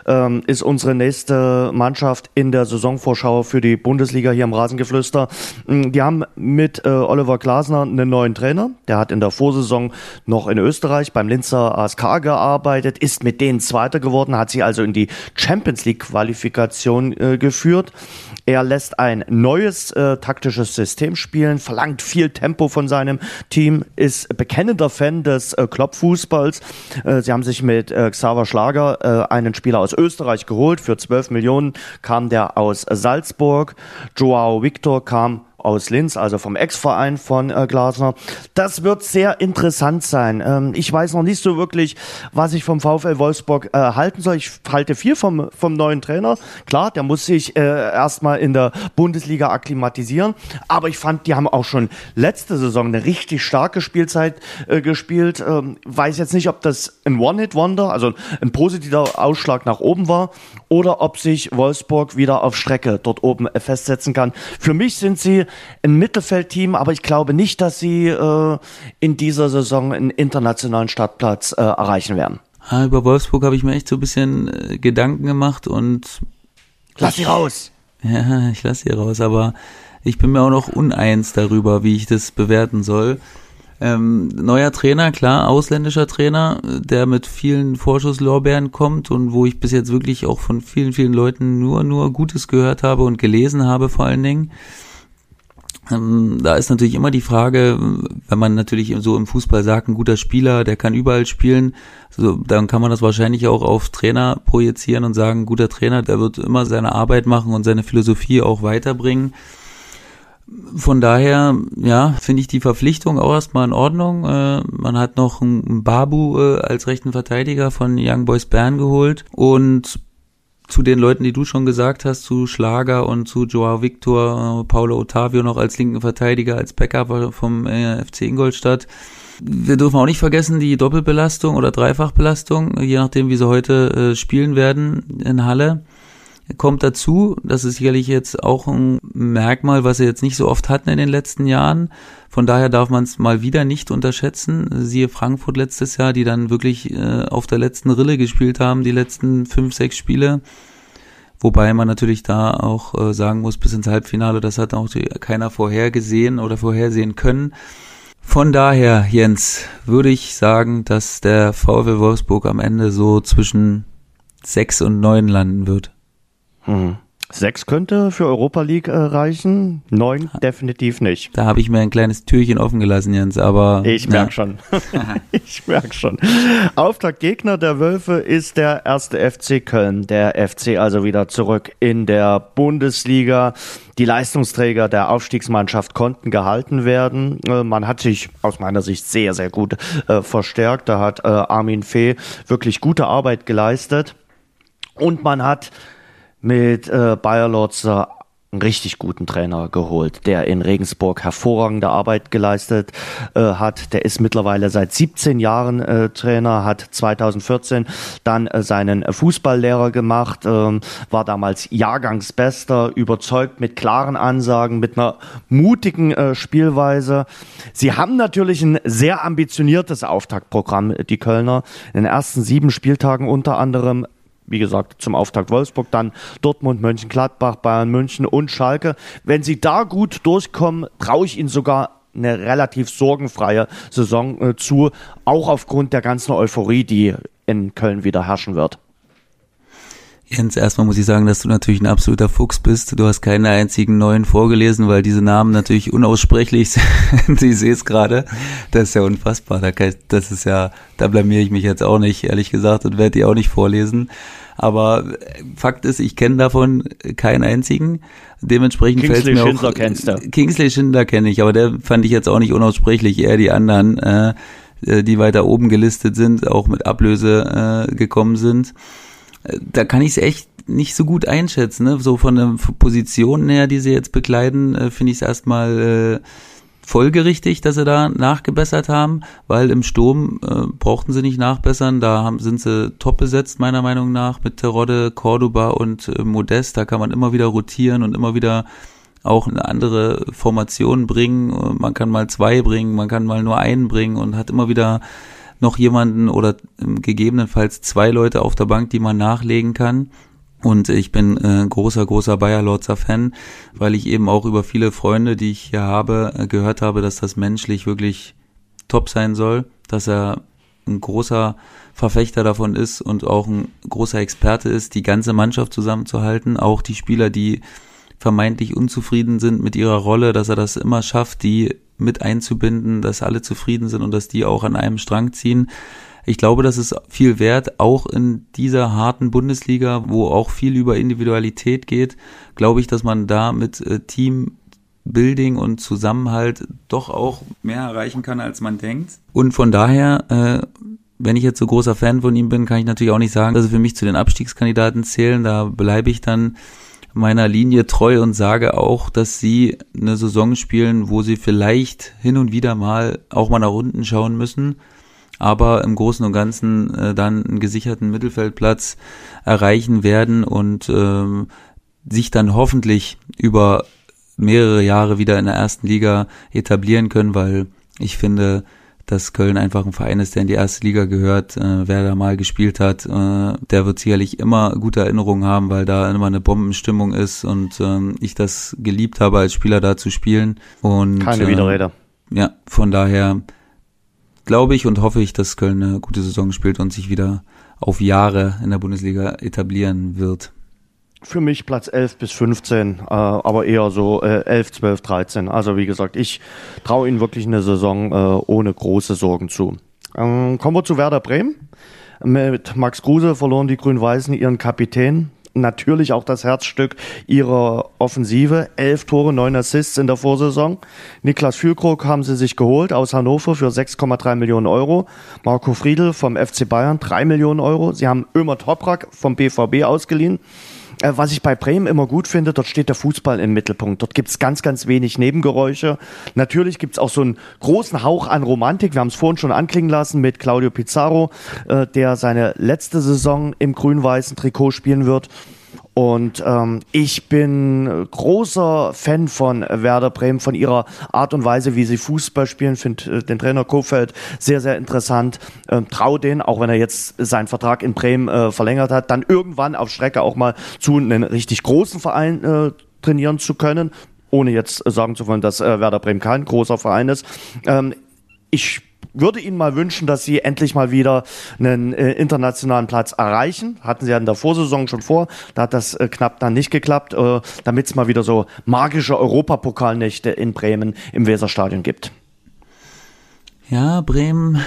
ähm, ist unsere nächste Mannschaft in der Saisonvorschau für die Bundesliga hier im Rasengeflüster. Mm, die haben mit äh, Oliver Glasner einen neuen Trainer. Der hat in der Vorsaison noch in Österreich beim Linzer ASK gearbeitet, ist mit denen Zweiter geworden, hat sie also in die Champions League Qualifikation äh, geführt. Er lässt ein neues äh, taktisches System spielen, verlangt viel Tempo von seinem Team, ist bekennender Fan des äh, Klopp-Fußballs. Äh, sie haben sich mit äh, Xaver Schlager äh, einen Spieler aus Österreich geholt. Für 12 Millionen kam der aus Salzburg. Joao Victor kam aus Linz, also vom Ex-Verein von äh, Glasner. Das wird sehr interessant sein. Ähm, ich weiß noch nicht so wirklich, was ich vom VfL Wolfsburg äh, halten soll. Ich halte viel vom, vom neuen Trainer. Klar, der muss sich äh, erstmal in der Bundesliga akklimatisieren. Aber ich fand, die haben auch schon letzte Saison eine richtig starke Spielzeit äh, gespielt. Ähm, weiß jetzt nicht, ob das ein One-Hit-Wonder, also ein positiver Ausschlag nach oben war, oder ob sich Wolfsburg wieder auf Strecke dort oben festsetzen kann. Für mich sind sie ein Mittelfeldteam, aber ich glaube nicht, dass sie äh, in dieser Saison einen internationalen Startplatz äh, erreichen werden. Ja, über Wolfsburg habe ich mir echt so ein bisschen äh, Gedanken gemacht und lass sie raus. Ja, ich lass sie raus, aber ich bin mir auch noch uneins darüber, wie ich das bewerten soll. Ähm, neuer Trainer, klar, ausländischer Trainer, der mit vielen Vorschusslorbeeren kommt und wo ich bis jetzt wirklich auch von vielen, vielen Leuten nur, nur Gutes gehört habe und gelesen habe vor allen Dingen. Ähm, da ist natürlich immer die Frage, wenn man natürlich so im Fußball sagt, ein guter Spieler, der kann überall spielen, so, dann kann man das wahrscheinlich auch auf Trainer projizieren und sagen, ein guter Trainer, der wird immer seine Arbeit machen und seine Philosophie auch weiterbringen. Von daher, ja, finde ich die Verpflichtung auch erstmal in Ordnung. Äh, man hat noch einen Babu äh, als rechten Verteidiger von Young Boys Bern geholt und zu den Leuten, die du schon gesagt hast, zu Schlager und zu Joao Victor, äh, Paulo Ottavio noch als linken Verteidiger, als Backup vom äh, FC Ingolstadt. Wir dürfen auch nicht vergessen, die Doppelbelastung oder Dreifachbelastung, je nachdem, wie sie heute äh, spielen werden in Halle kommt dazu. Das ist sicherlich jetzt auch ein Merkmal, was wir jetzt nicht so oft hatten in den letzten Jahren. Von daher darf man es mal wieder nicht unterschätzen. Siehe Frankfurt letztes Jahr, die dann wirklich äh, auf der letzten Rille gespielt haben, die letzten fünf, sechs Spiele. Wobei man natürlich da auch äh, sagen muss, bis ins Halbfinale, das hat auch die, keiner vorhergesehen oder vorhersehen können. Von daher, Jens, würde ich sagen, dass der VfL Wolfsburg am Ende so zwischen sechs und neun landen wird. Hm. Sechs könnte für Europa League äh, reichen, neun definitiv nicht. Da habe ich mir ein kleines Türchen offen gelassen, Jens, aber. Ich merk ja. schon. ich merk schon. Auftaktgegner der Wölfe ist der erste FC Köln. Der FC also wieder zurück in der Bundesliga. Die Leistungsträger der Aufstiegsmannschaft konnten gehalten werden. Äh, man hat sich aus meiner Sicht sehr, sehr gut äh, verstärkt. Da hat äh, Armin Fee wirklich gute Arbeit geleistet. Und man hat mit äh, Bayer Lotzer einen richtig guten Trainer geholt, der in Regensburg hervorragende Arbeit geleistet äh, hat. Der ist mittlerweile seit 17 Jahren äh, Trainer, hat 2014 dann äh, seinen Fußballlehrer gemacht, äh, war damals Jahrgangsbester, überzeugt mit klaren Ansagen, mit einer mutigen äh, Spielweise. Sie haben natürlich ein sehr ambitioniertes Auftaktprogramm, die Kölner. In den ersten sieben Spieltagen unter anderem wie gesagt, zum Auftakt Wolfsburg, dann Dortmund, Mönchengladbach, Bayern München und Schalke. Wenn sie da gut durchkommen, traue ich ihnen sogar eine relativ sorgenfreie Saison äh, zu, auch aufgrund der ganzen Euphorie, die in Köln wieder herrschen wird. Jens, erstmal muss ich sagen, dass du natürlich ein absoluter Fuchs bist. Du hast keine einzigen neuen vorgelesen, weil diese Namen natürlich unaussprechlich sind. ich sehe es gerade. Das ist ja unfassbar. Das ist ja, da blamiere ich mich jetzt auch nicht, ehrlich gesagt, und werde die auch nicht vorlesen. Aber Fakt ist, ich kenne davon keinen einzigen. Dementsprechend fällt mir Schindler auch. Kennst du. Kingsley Schindler kenne ich, aber der fand ich jetzt auch nicht unaussprechlich, eher die anderen, äh, die weiter oben gelistet sind, auch mit Ablöse äh, gekommen sind da kann ich es echt nicht so gut einschätzen. Ne? So von der Position her, die sie jetzt bekleiden, äh, finde ich es erstmal äh, folgerichtig, dass sie da nachgebessert haben, weil im Sturm äh, brauchten sie nicht nachbessern. Da haben, sind sie top besetzt, meiner Meinung nach, mit Terodde, Cordoba und äh, Modest. Da kann man immer wieder rotieren und immer wieder auch eine andere Formation bringen. Man kann mal zwei bringen, man kann mal nur einen bringen und hat immer wieder noch jemanden oder ähm, gegebenenfalls zwei Leute auf der Bank, die man nachlegen kann. Und ich bin äh, großer, großer Bayer Lorzer Fan, weil ich eben auch über viele Freunde, die ich hier habe, äh, gehört habe, dass das menschlich wirklich top sein soll, dass er ein großer Verfechter davon ist und auch ein großer Experte ist, die ganze Mannschaft zusammenzuhalten, auch die Spieler, die vermeintlich unzufrieden sind mit ihrer Rolle, dass er das immer schafft, die mit einzubinden, dass alle zufrieden sind und dass die auch an einem Strang ziehen. Ich glaube, das ist viel wert, auch in dieser harten Bundesliga, wo auch viel über Individualität geht, glaube ich, dass man da mit äh, Teambuilding und Zusammenhalt doch auch mehr erreichen kann, als man denkt. Und von daher, äh, wenn ich jetzt so großer Fan von ihm bin, kann ich natürlich auch nicht sagen, dass er für mich zu den Abstiegskandidaten zählen. Da bleibe ich dann meiner Linie treu und sage auch, dass sie eine Saison spielen, wo sie vielleicht hin und wieder mal auch mal nach unten schauen müssen, aber im Großen und Ganzen äh, dann einen gesicherten Mittelfeldplatz erreichen werden und ähm, sich dann hoffentlich über mehrere Jahre wieder in der ersten Liga etablieren können, weil ich finde, dass Köln einfach ein Verein ist, der in die erste Liga gehört. Äh, wer da mal gespielt hat, äh, der wird sicherlich immer gute Erinnerungen haben, weil da immer eine Bombenstimmung ist und ähm, ich das geliebt habe, als Spieler da zu spielen. Und, Keine äh, Widerrede. Ja, von daher glaube ich und hoffe ich, dass Köln eine gute Saison spielt und sich wieder auf Jahre in der Bundesliga etablieren wird. Für mich Platz 11 bis 15, äh, aber eher so äh, 11, 12, 13. Also wie gesagt, ich traue ihnen wirklich eine Saison äh, ohne große Sorgen zu. Ähm, kommen wir zu Werder Bremen. Mit Max Kruse verloren die Grün-Weißen ihren Kapitän. natürlich auch das Herzstück ihrer Offensive. Elf Tore, neun Assists in der Vorsaison. Niklas Füllkrug haben sie sich geholt aus Hannover für 6,3 Millionen Euro. Marco Friedl vom FC Bayern 3 Millionen Euro. Sie haben Ömer Toprak vom BVB ausgeliehen. Äh, was ich bei Bremen immer gut finde, dort steht der Fußball im Mittelpunkt. Dort gibt es ganz, ganz wenig Nebengeräusche. Natürlich gibt es auch so einen großen Hauch an Romantik. Wir haben es vorhin schon anklingen lassen mit Claudio Pizarro, äh, der seine letzte Saison im grün-weißen Trikot spielen wird. Und ähm, ich bin großer Fan von Werder Bremen, von ihrer Art und Weise, wie sie Fußball spielen. Finde äh, den Trainer Kofeld sehr, sehr interessant. Ähm, trau den, auch wenn er jetzt seinen Vertrag in Bremen äh, verlängert hat, dann irgendwann auf Strecke auch mal zu einem richtig großen Verein äh, trainieren zu können. Ohne jetzt sagen zu wollen, dass äh, Werder Bremen kein großer Verein ist. Ähm, ich würde Ihnen mal wünschen, dass Sie endlich mal wieder einen äh, internationalen Platz erreichen. Hatten Sie ja in der Vorsaison schon vor. Da hat das äh, knapp dann nicht geklappt, äh, damit es mal wieder so magische Europapokalnächte in Bremen im Weserstadion gibt. Ja, Bremen,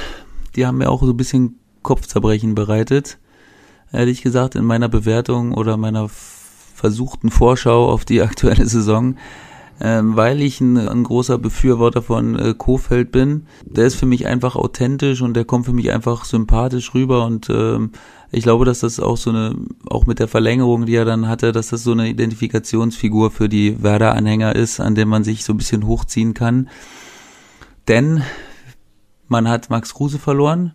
die haben mir auch so ein bisschen Kopfzerbrechen bereitet. Ehrlich gesagt, in meiner Bewertung oder meiner versuchten Vorschau auf die aktuelle Saison ähm, weil ich ein, ein, großer Befürworter von äh, Kofeld bin. Der ist für mich einfach authentisch und der kommt für mich einfach sympathisch rüber und ähm, ich glaube, dass das auch so eine, auch mit der Verlängerung, die er dann hatte, dass das so eine Identifikationsfigur für die Werder-Anhänger ist, an dem man sich so ein bisschen hochziehen kann. Denn man hat Max Kruse verloren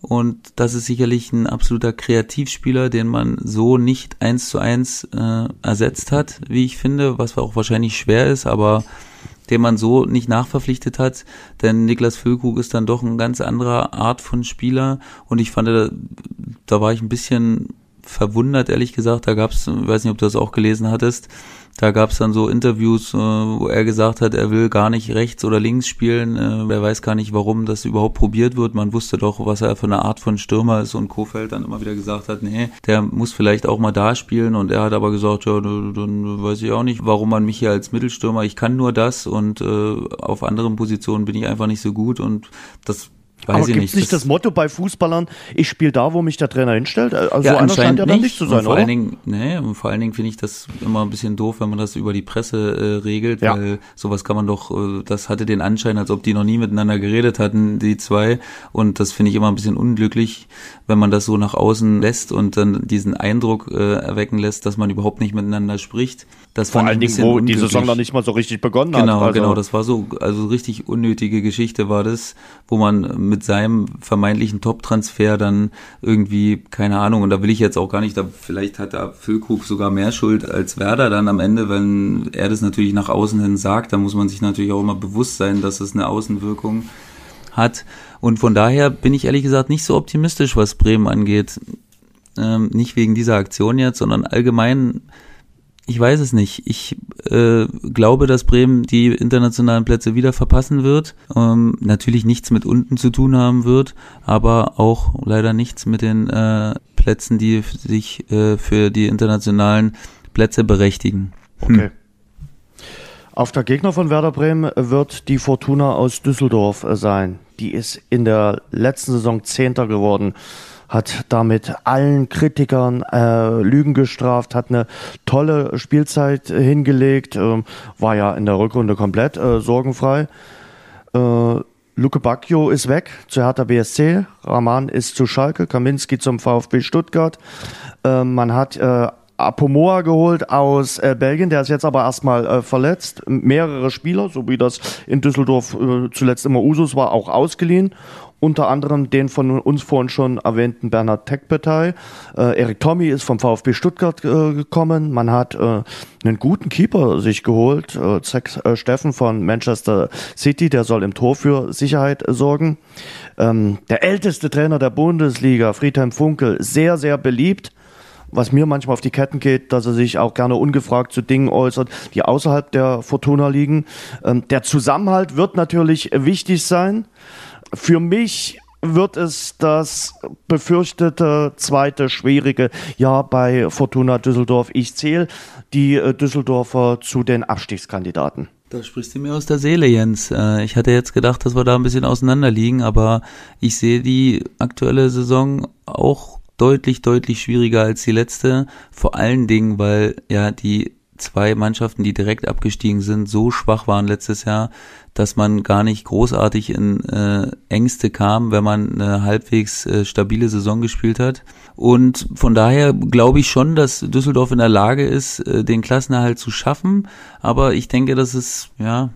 und das ist sicherlich ein absoluter Kreativspieler, den man so nicht eins zu eins äh, ersetzt hat, wie ich finde, was auch wahrscheinlich schwer ist, aber den man so nicht nachverpflichtet hat, denn Niklas Füllkrug ist dann doch ein ganz anderer Art von Spieler und ich fand, da, da war ich ein bisschen verwundert, ehrlich gesagt. Da gab es, weiß nicht, ob du das auch gelesen hattest, da gab es dann so Interviews, äh, wo er gesagt hat, er will gar nicht rechts oder links spielen. Äh, er weiß gar nicht, warum das überhaupt probiert wird. Man wusste doch, was er für eine Art von Stürmer ist und Kofeld dann immer wieder gesagt hat, nee, der muss vielleicht auch mal da spielen. Und er hat aber gesagt, ja, dann weiß ich auch nicht, warum man mich hier als Mittelstürmer, ich kann nur das und äh, auf anderen Positionen bin ich einfach nicht so gut und das Weiß aber gibt es nicht das, das, Motto bei Fußballern, ich spiele da, wo mich der Trainer hinstellt? Also ja, einer scheint ja dann nicht zu sein, und vor oder? Allen Dingen, nee, und vor allen Dingen finde ich das immer ein bisschen doof, wenn man das über die Presse äh, regelt, ja. weil sowas kann man doch, äh, das hatte den Anschein, als ob die noch nie miteinander geredet hatten, die zwei. Und das finde ich immer ein bisschen unglücklich, wenn man das so nach außen lässt und dann diesen Eindruck äh, erwecken lässt, dass man überhaupt nicht miteinander spricht. Das Vor allen Dingen, wo die Saison noch nicht mal so richtig begonnen genau, hat. Genau, also. genau, das war so, also richtig unnötige Geschichte war das, wo man mit seinem vermeintlichen Top-Transfer dann irgendwie, keine Ahnung, und da will ich jetzt auch gar nicht, da vielleicht hat da Füllkrug sogar mehr Schuld als Werder dann am Ende, wenn er das natürlich nach außen hin sagt, da muss man sich natürlich auch immer bewusst sein, dass es eine Außenwirkung hat. Und von daher bin ich ehrlich gesagt nicht so optimistisch, was Bremen angeht. Ähm, nicht wegen dieser Aktion jetzt, sondern allgemein ich weiß es nicht. Ich äh, glaube, dass Bremen die internationalen Plätze wieder verpassen wird. Ähm, natürlich nichts mit unten zu tun haben wird, aber auch leider nichts mit den äh, Plätzen, die sich äh, für die internationalen Plätze berechtigen. Hm. Okay. Auf der Gegner von Werder Bremen wird die Fortuna aus Düsseldorf sein. Die ist in der letzten Saison Zehnter geworden hat damit allen Kritikern äh, Lügen gestraft, hat eine tolle Spielzeit hingelegt, äh, war ja in der Rückrunde komplett äh, sorgenfrei. Äh, Luke Bacchio ist weg zu Hertha BSC, Rahman ist zu Schalke, Kaminski zum VfB Stuttgart. Äh, man hat äh, Apomoa geholt aus äh, Belgien, der ist jetzt aber erstmal äh, verletzt. Mehrere Spieler, so wie das in Düsseldorf äh, zuletzt immer Usus war, auch ausgeliehen unter anderem den von uns vorhin schon erwähnten Bernhard Tekpetay. Äh, Erik Tommy ist vom VfB Stuttgart äh, gekommen. Man hat äh, einen guten Keeper sich geholt, äh, Zack äh, Steffen von Manchester City, der soll im Tor für Sicherheit sorgen. Ähm, der älteste Trainer der Bundesliga, Friedhelm Funkel, sehr, sehr beliebt was mir manchmal auf die Ketten geht, dass er sich auch gerne ungefragt zu Dingen äußert, die außerhalb der Fortuna liegen. Ähm, der Zusammenhalt wird natürlich wichtig sein. Für mich wird es das befürchtete zweite schwierige Jahr bei Fortuna Düsseldorf. Ich zähle die äh, Düsseldorfer zu den Abstiegskandidaten. Da sprichst du mir aus der Seele, Jens. Äh, ich hatte jetzt gedacht, dass wir da ein bisschen auseinander liegen, aber ich sehe die aktuelle Saison auch deutlich, deutlich schwieriger als die letzte. Vor allen Dingen, weil ja die zwei Mannschaften, die direkt abgestiegen sind, so schwach waren letztes Jahr, dass man gar nicht großartig in äh, Ängste kam, wenn man eine halbwegs äh, stabile Saison gespielt hat. Und von daher glaube ich schon, dass Düsseldorf in der Lage ist, äh, den Klassenerhalt zu schaffen. Aber ich denke, dass es, ja,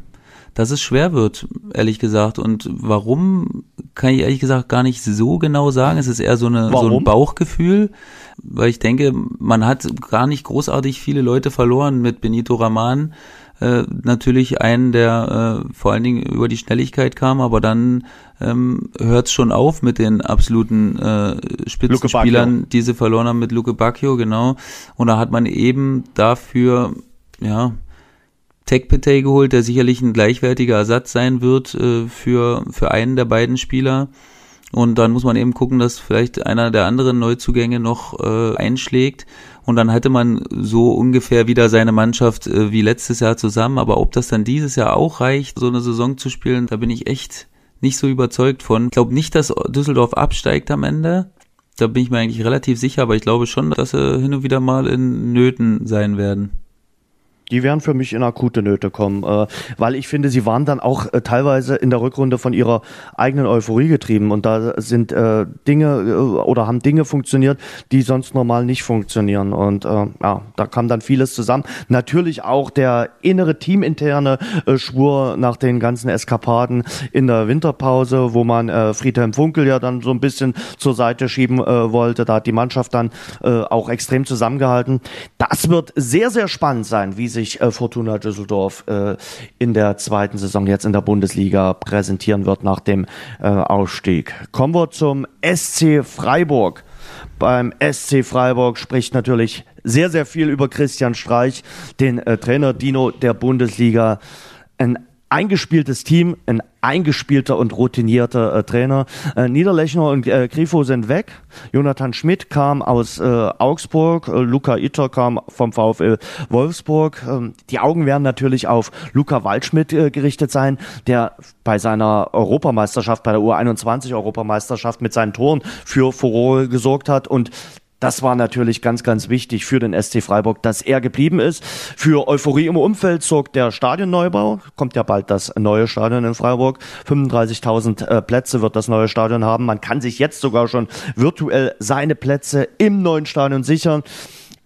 dass es schwer wird, ehrlich gesagt. Und warum, kann ich ehrlich gesagt gar nicht so genau sagen. Es ist eher so, eine, so ein Bauchgefühl, weil ich denke, man hat gar nicht großartig viele Leute verloren mit Benito Raman. Äh, natürlich einen, der äh, vor allen Dingen über die Schnelligkeit kam, aber dann ähm, hört es schon auf mit den absoluten äh, Spitzenspielern, die sie verloren haben mit Luke Bacchio, genau. Und da hat man eben dafür, ja, Tekpetey geholt, der sicherlich ein gleichwertiger Ersatz sein wird äh, für, für einen der beiden Spieler. Und dann muss man eben gucken, dass vielleicht einer der anderen Neuzugänge noch äh, einschlägt. Und dann hätte man so ungefähr wieder seine Mannschaft äh, wie letztes Jahr zusammen. Aber ob das dann dieses Jahr auch reicht, so eine Saison zu spielen, da bin ich echt nicht so überzeugt von. Ich glaube nicht, dass Düsseldorf absteigt am Ende. Da bin ich mir eigentlich relativ sicher, aber ich glaube schon, dass sie hin und wieder mal in Nöten sein werden. Die werden für mich in akute Nöte kommen, äh, weil ich finde, sie waren dann auch äh, teilweise in der Rückrunde von ihrer eigenen Euphorie getrieben und da sind äh, Dinge äh, oder haben Dinge funktioniert, die sonst normal nicht funktionieren und äh, ja, da kam dann vieles zusammen. Natürlich auch der innere teaminterne äh, Schwur nach den ganzen Eskapaden in der Winterpause, wo man Friedhelm Funkel ja dann so ein bisschen zur Seite schieben wollte. Da hat die Mannschaft dann auch extrem zusammengehalten. Das wird sehr, sehr spannend sein, wie sich sich äh, Fortuna Düsseldorf äh, in der zweiten Saison jetzt in der Bundesliga präsentieren wird nach dem äh, Ausstieg. Kommen wir zum SC Freiburg. Beim SC Freiburg spricht natürlich sehr, sehr viel über Christian Streich, den äh, Trainer Dino der Bundesliga. Ein eingespieltes Team, ein eingespielter und routinierter äh, Trainer. Äh, Niederlechner und äh, Grifo sind weg. Jonathan Schmidt kam aus äh, Augsburg, äh, Luca Itter kam vom VfL Wolfsburg. Ähm, die Augen werden natürlich auf Luca Waldschmidt äh, gerichtet sein, der bei seiner Europameisterschaft, bei der U21 Europameisterschaft mit seinen Toren für Furore gesorgt hat und das war natürlich ganz, ganz wichtig für den SC Freiburg, dass er geblieben ist. Für Euphorie im Umfeld sorgt der Stadionneubau. Kommt ja bald das neue Stadion in Freiburg. 35.000 äh, Plätze wird das neue Stadion haben. Man kann sich jetzt sogar schon virtuell seine Plätze im neuen Stadion sichern.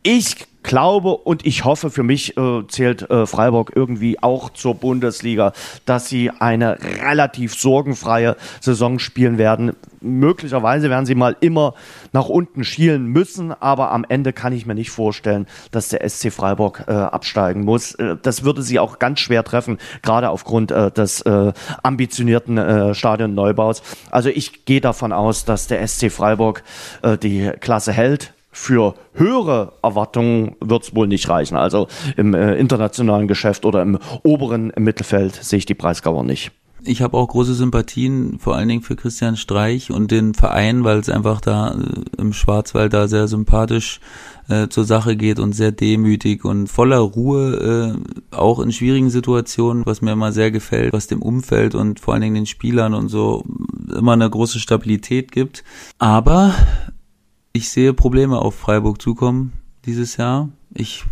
Ich glaube und ich hoffe, für mich äh, zählt äh, Freiburg irgendwie auch zur Bundesliga, dass sie eine relativ sorgenfreie Saison spielen werden. Möglicherweise werden sie mal immer nach unten schielen müssen, aber am Ende kann ich mir nicht vorstellen, dass der SC Freiburg äh, absteigen muss. Äh, das würde sie auch ganz schwer treffen, gerade aufgrund äh, des äh, ambitionierten Stadionneubaus. Also ich gehe davon aus, dass der SC Freiburg die Klasse hält für höhere Erwartungen wird es wohl nicht reichen. Also im äh, internationalen Geschäft oder im oberen Mittelfeld sehe ich die Preisgauer nicht. Ich habe auch große Sympathien, vor allen Dingen für Christian Streich und den Verein, weil es einfach da äh, im Schwarzwald da sehr sympathisch äh, zur Sache geht und sehr demütig und voller Ruhe, äh, auch in schwierigen Situationen, was mir immer sehr gefällt, was dem Umfeld und vor allen Dingen den Spielern und so immer eine große Stabilität gibt. Aber ich sehe Probleme auf Freiburg zukommen dieses Jahr. Ich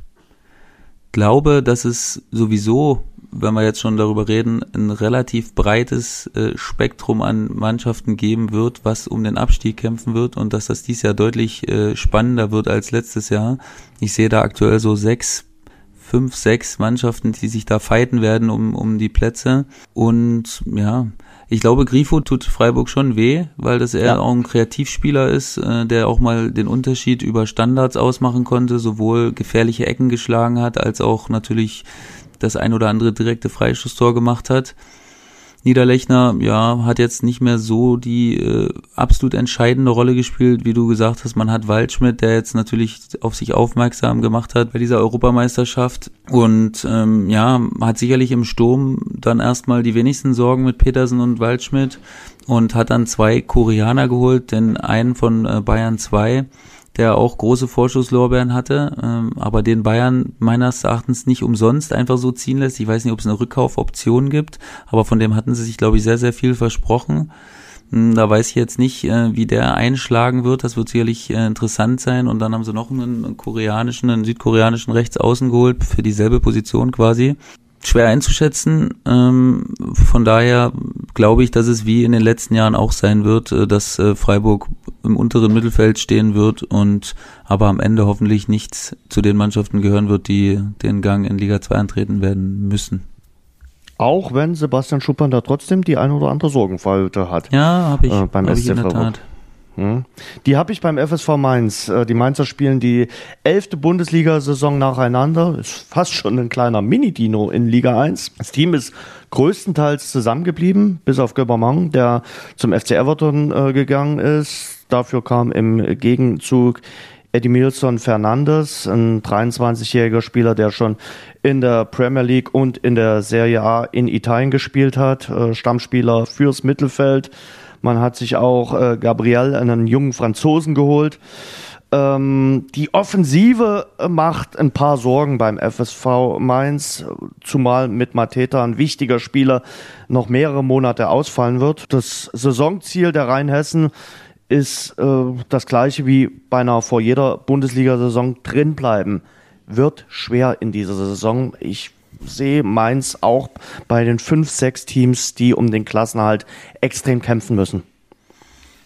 glaube, dass es sowieso, wenn wir jetzt schon darüber reden, ein relativ breites äh, Spektrum an Mannschaften geben wird, was um den Abstieg kämpfen wird und dass das dieses Jahr deutlich äh, spannender wird als letztes Jahr. Ich sehe da aktuell so sechs fünf, sechs Mannschaften, die sich da fighten werden um, um die Plätze. Und ja, ich glaube, Grifo tut Freiburg schon weh, weil das eher ja. auch ein Kreativspieler ist, äh, der auch mal den Unterschied über Standards ausmachen konnte, sowohl gefährliche Ecken geschlagen hat, als auch natürlich das ein oder andere direkte Freischusstor gemacht hat. Niederlechner, ja, hat jetzt nicht mehr so die äh, absolut entscheidende Rolle gespielt, wie du gesagt hast. Man hat Waldschmidt, der jetzt natürlich auf sich aufmerksam gemacht hat bei dieser Europameisterschaft und ähm, ja, hat sicherlich im Sturm dann erstmal die wenigsten Sorgen mit Petersen und Waldschmidt und hat dann zwei Koreaner geholt, den einen von äh, Bayern 2 der auch große Vorschusslorbeeren hatte, ähm, aber den Bayern meines Erachtens nicht umsonst einfach so ziehen lässt. Ich weiß nicht, ob es eine Rückkaufoption gibt, aber von dem hatten sie sich, glaube ich, sehr, sehr viel versprochen. Hm, da weiß ich jetzt nicht, äh, wie der einschlagen wird. Das wird sicherlich äh, interessant sein. Und dann haben sie noch einen koreanischen, einen südkoreanischen Rechtsaußen geholt für dieselbe Position quasi schwer einzuschätzen. Ähm, von daher glaube ich, dass es wie in den letzten Jahren auch sein wird, äh, dass Freiburg im unteren Mittelfeld stehen wird und aber am Ende hoffentlich nichts zu den Mannschaften gehören wird, die den Gang in Liga 2 antreten werden müssen. Auch wenn Sebastian Schuppern da trotzdem die ein oder andere Sorgenfalte hat. Ja, habe ich, äh, beim hab ich in der Tat. Hm. Die habe ich beim FSV Mainz. Äh, die Mainzer spielen die elfte Bundesliga-Saison nacheinander. Ist fast schon ein kleiner Mini-Dino in Liga 1. Das Team ist größtenteils zusammengeblieben, bis auf Göbermann, der zum FC Everton äh, gegangen ist. Dafür kam im Gegenzug Edmilson Fernandes, ein 23-jähriger Spieler, der schon in der Premier League und in der Serie A in Italien gespielt hat, äh, Stammspieler fürs Mittelfeld. Man hat sich auch äh, Gabriel, einen jungen Franzosen, geholt. Ähm, die Offensive macht ein paar Sorgen beim FSV Mainz, zumal mit Mateta ein wichtiger Spieler noch mehrere Monate ausfallen wird. Das Saisonziel der Rheinhessen ist äh, das gleiche wie beinahe vor jeder Bundesliga-Saison drinbleiben. Wird schwer in dieser Saison. Ich sehe Mainz auch bei den fünf, sechs Teams, die um den Klassenhalt extrem kämpfen müssen.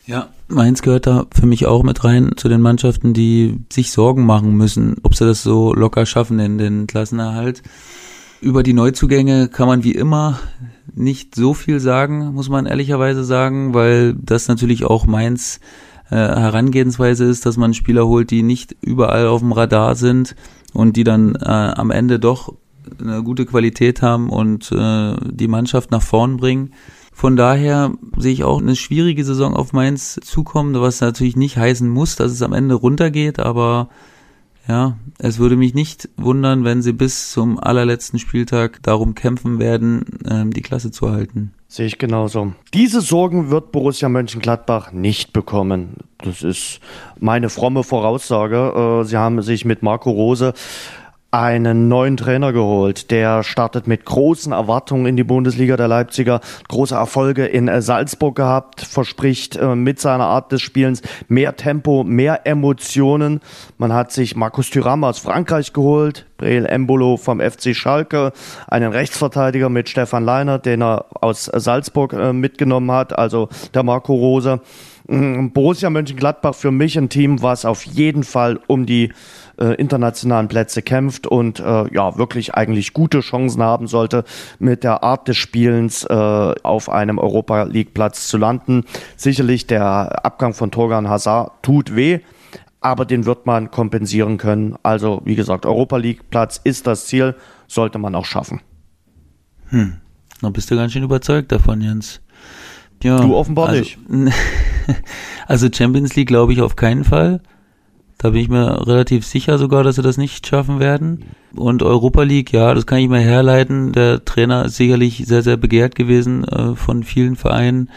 Ja, Mainz gehört da für mich auch mit rein zu den Mannschaften, die sich Sorgen machen müssen, ob sie das so locker schaffen in den Klassenerhalt. Über die Neuzugänge kann man wie immer nicht so viel sagen, muss man ehrlicherweise sagen, weil das natürlich auch Mainz äh, Herangehensweise ist, dass man Spieler holt, die nicht überall auf dem Radar sind und die dann äh, am Ende doch eine gute Qualität haben und äh, die Mannschaft nach vorn bringen. Von daher sehe ich auch eine schwierige Saison auf Mainz zukommen, was natürlich nicht heißen muss, dass es am Ende runtergeht, aber ja, es würde mich nicht wundern, wenn sie bis zum allerletzten Spieltag darum kämpfen werden, ähm, die Klasse zu halten. Sehe ich genauso. Diese Sorgen wird Borussia Mönchengladbach nicht bekommen. Das ist meine fromme Voraussage. Äh, sie haben sich mit Marco Rose einen neuen Trainer geholt. Der startet mit großen Erwartungen in die Bundesliga der Leipziger, große Erfolge in äh, Salzburg gehabt, verspricht äh, mit seiner Art des Spielens mehr Tempo, mehr Emotionen. Man hat sich Markus Thuram aus Frankreich geholt, Breel Embolo vom FC Schalke, einen Rechtsverteidiger mit Stefan Leiner, den er aus Salzburg äh, mitgenommen hat, also der Marco Rose. Mm, Borussia Mönchengladbach für mich ein Team, was auf jeden Fall um die äh, internationalen Plätze kämpft und äh, ja wirklich eigentlich gute Chancen haben sollte, mit der Art des Spielens äh, auf einem Europa League Platz zu landen. Sicherlich der Abgang von Torgan Hazard tut weh, aber den wird man kompensieren können. Also wie gesagt, Europa League Platz ist das Ziel, sollte man auch schaffen. Hm, da bist du ganz schön überzeugt davon, Jens. Ja, du offenbar also, nicht. Also Champions League glaube ich auf keinen Fall. Da bin ich mir relativ sicher sogar, dass sie das nicht schaffen werden. Und Europa League, ja, das kann ich mir herleiten. Der Trainer ist sicherlich sehr, sehr begehrt gewesen äh, von vielen Vereinen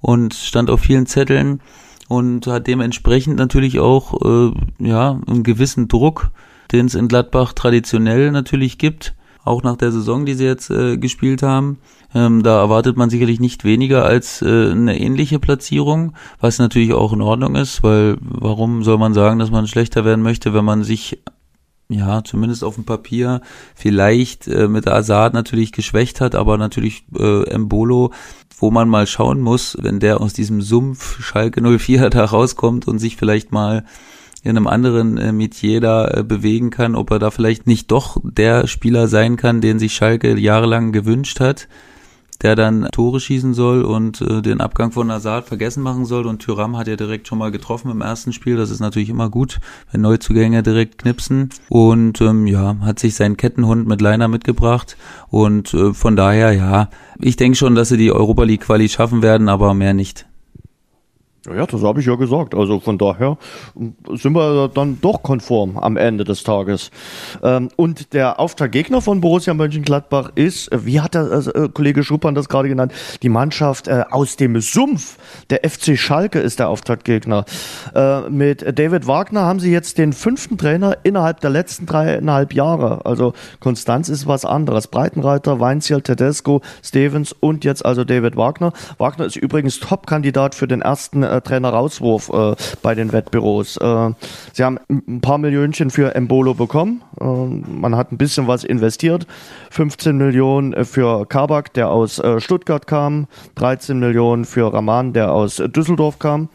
und stand auf vielen Zetteln und hat dementsprechend natürlich auch äh, ja einen gewissen Druck, den es in Gladbach traditionell natürlich gibt, auch nach der Saison, die sie jetzt äh, gespielt haben. Ähm, da erwartet man sicherlich nicht weniger als äh, eine ähnliche Platzierung, was natürlich auch in Ordnung ist, weil warum soll man sagen, dass man schlechter werden möchte, wenn man sich ja, zumindest auf dem Papier vielleicht äh, mit Azad natürlich geschwächt hat, aber natürlich äh, Embolo, wo man mal schauen muss, wenn der aus diesem Sumpf Schalke 04 da rauskommt und sich vielleicht mal in einem anderen äh, Metier da äh, bewegen kann, ob er da vielleicht nicht doch der Spieler sein kann, den sich Schalke jahrelang gewünscht hat der dann Tore schießen soll und äh, den Abgang von Hazard vergessen machen soll. Und Tyram hat ja direkt schon mal getroffen im ersten Spiel. Das ist natürlich immer gut, wenn Neuzugänge direkt knipsen. Und ähm, ja, hat sich seinen Kettenhund mit Leiner mitgebracht. Und äh, von daher, ja, ich denke schon, dass sie die Europa League Quali schaffen werden, aber mehr nicht. Ja, das habe ich ja gesagt. Also von daher sind wir dann doch konform am Ende des Tages. Ähm, und der Auftaktgegner von Borussia Mönchengladbach ist, wie hat der äh, Kollege Schuppan das gerade genannt, die Mannschaft äh, aus dem Sumpf. Der FC Schalke ist der Auftaktgegner. Äh, mit David Wagner haben sie jetzt den fünften Trainer innerhalb der letzten dreieinhalb Jahre. Also Konstanz ist was anderes. Breitenreiter, Weinziel, Tedesco, Stevens und jetzt also David Wagner. Wagner ist übrigens Top-Kandidat für den ersten äh, Trainer-Rauswurf äh, bei den Wettbüros. Äh, sie haben ein paar Millionchen für Embolo bekommen. Äh, man hat ein bisschen was investiert. 15 Millionen für Kabak, der aus äh, Stuttgart kam. 13 Millionen für Raman, der aus Düsseldorf kam.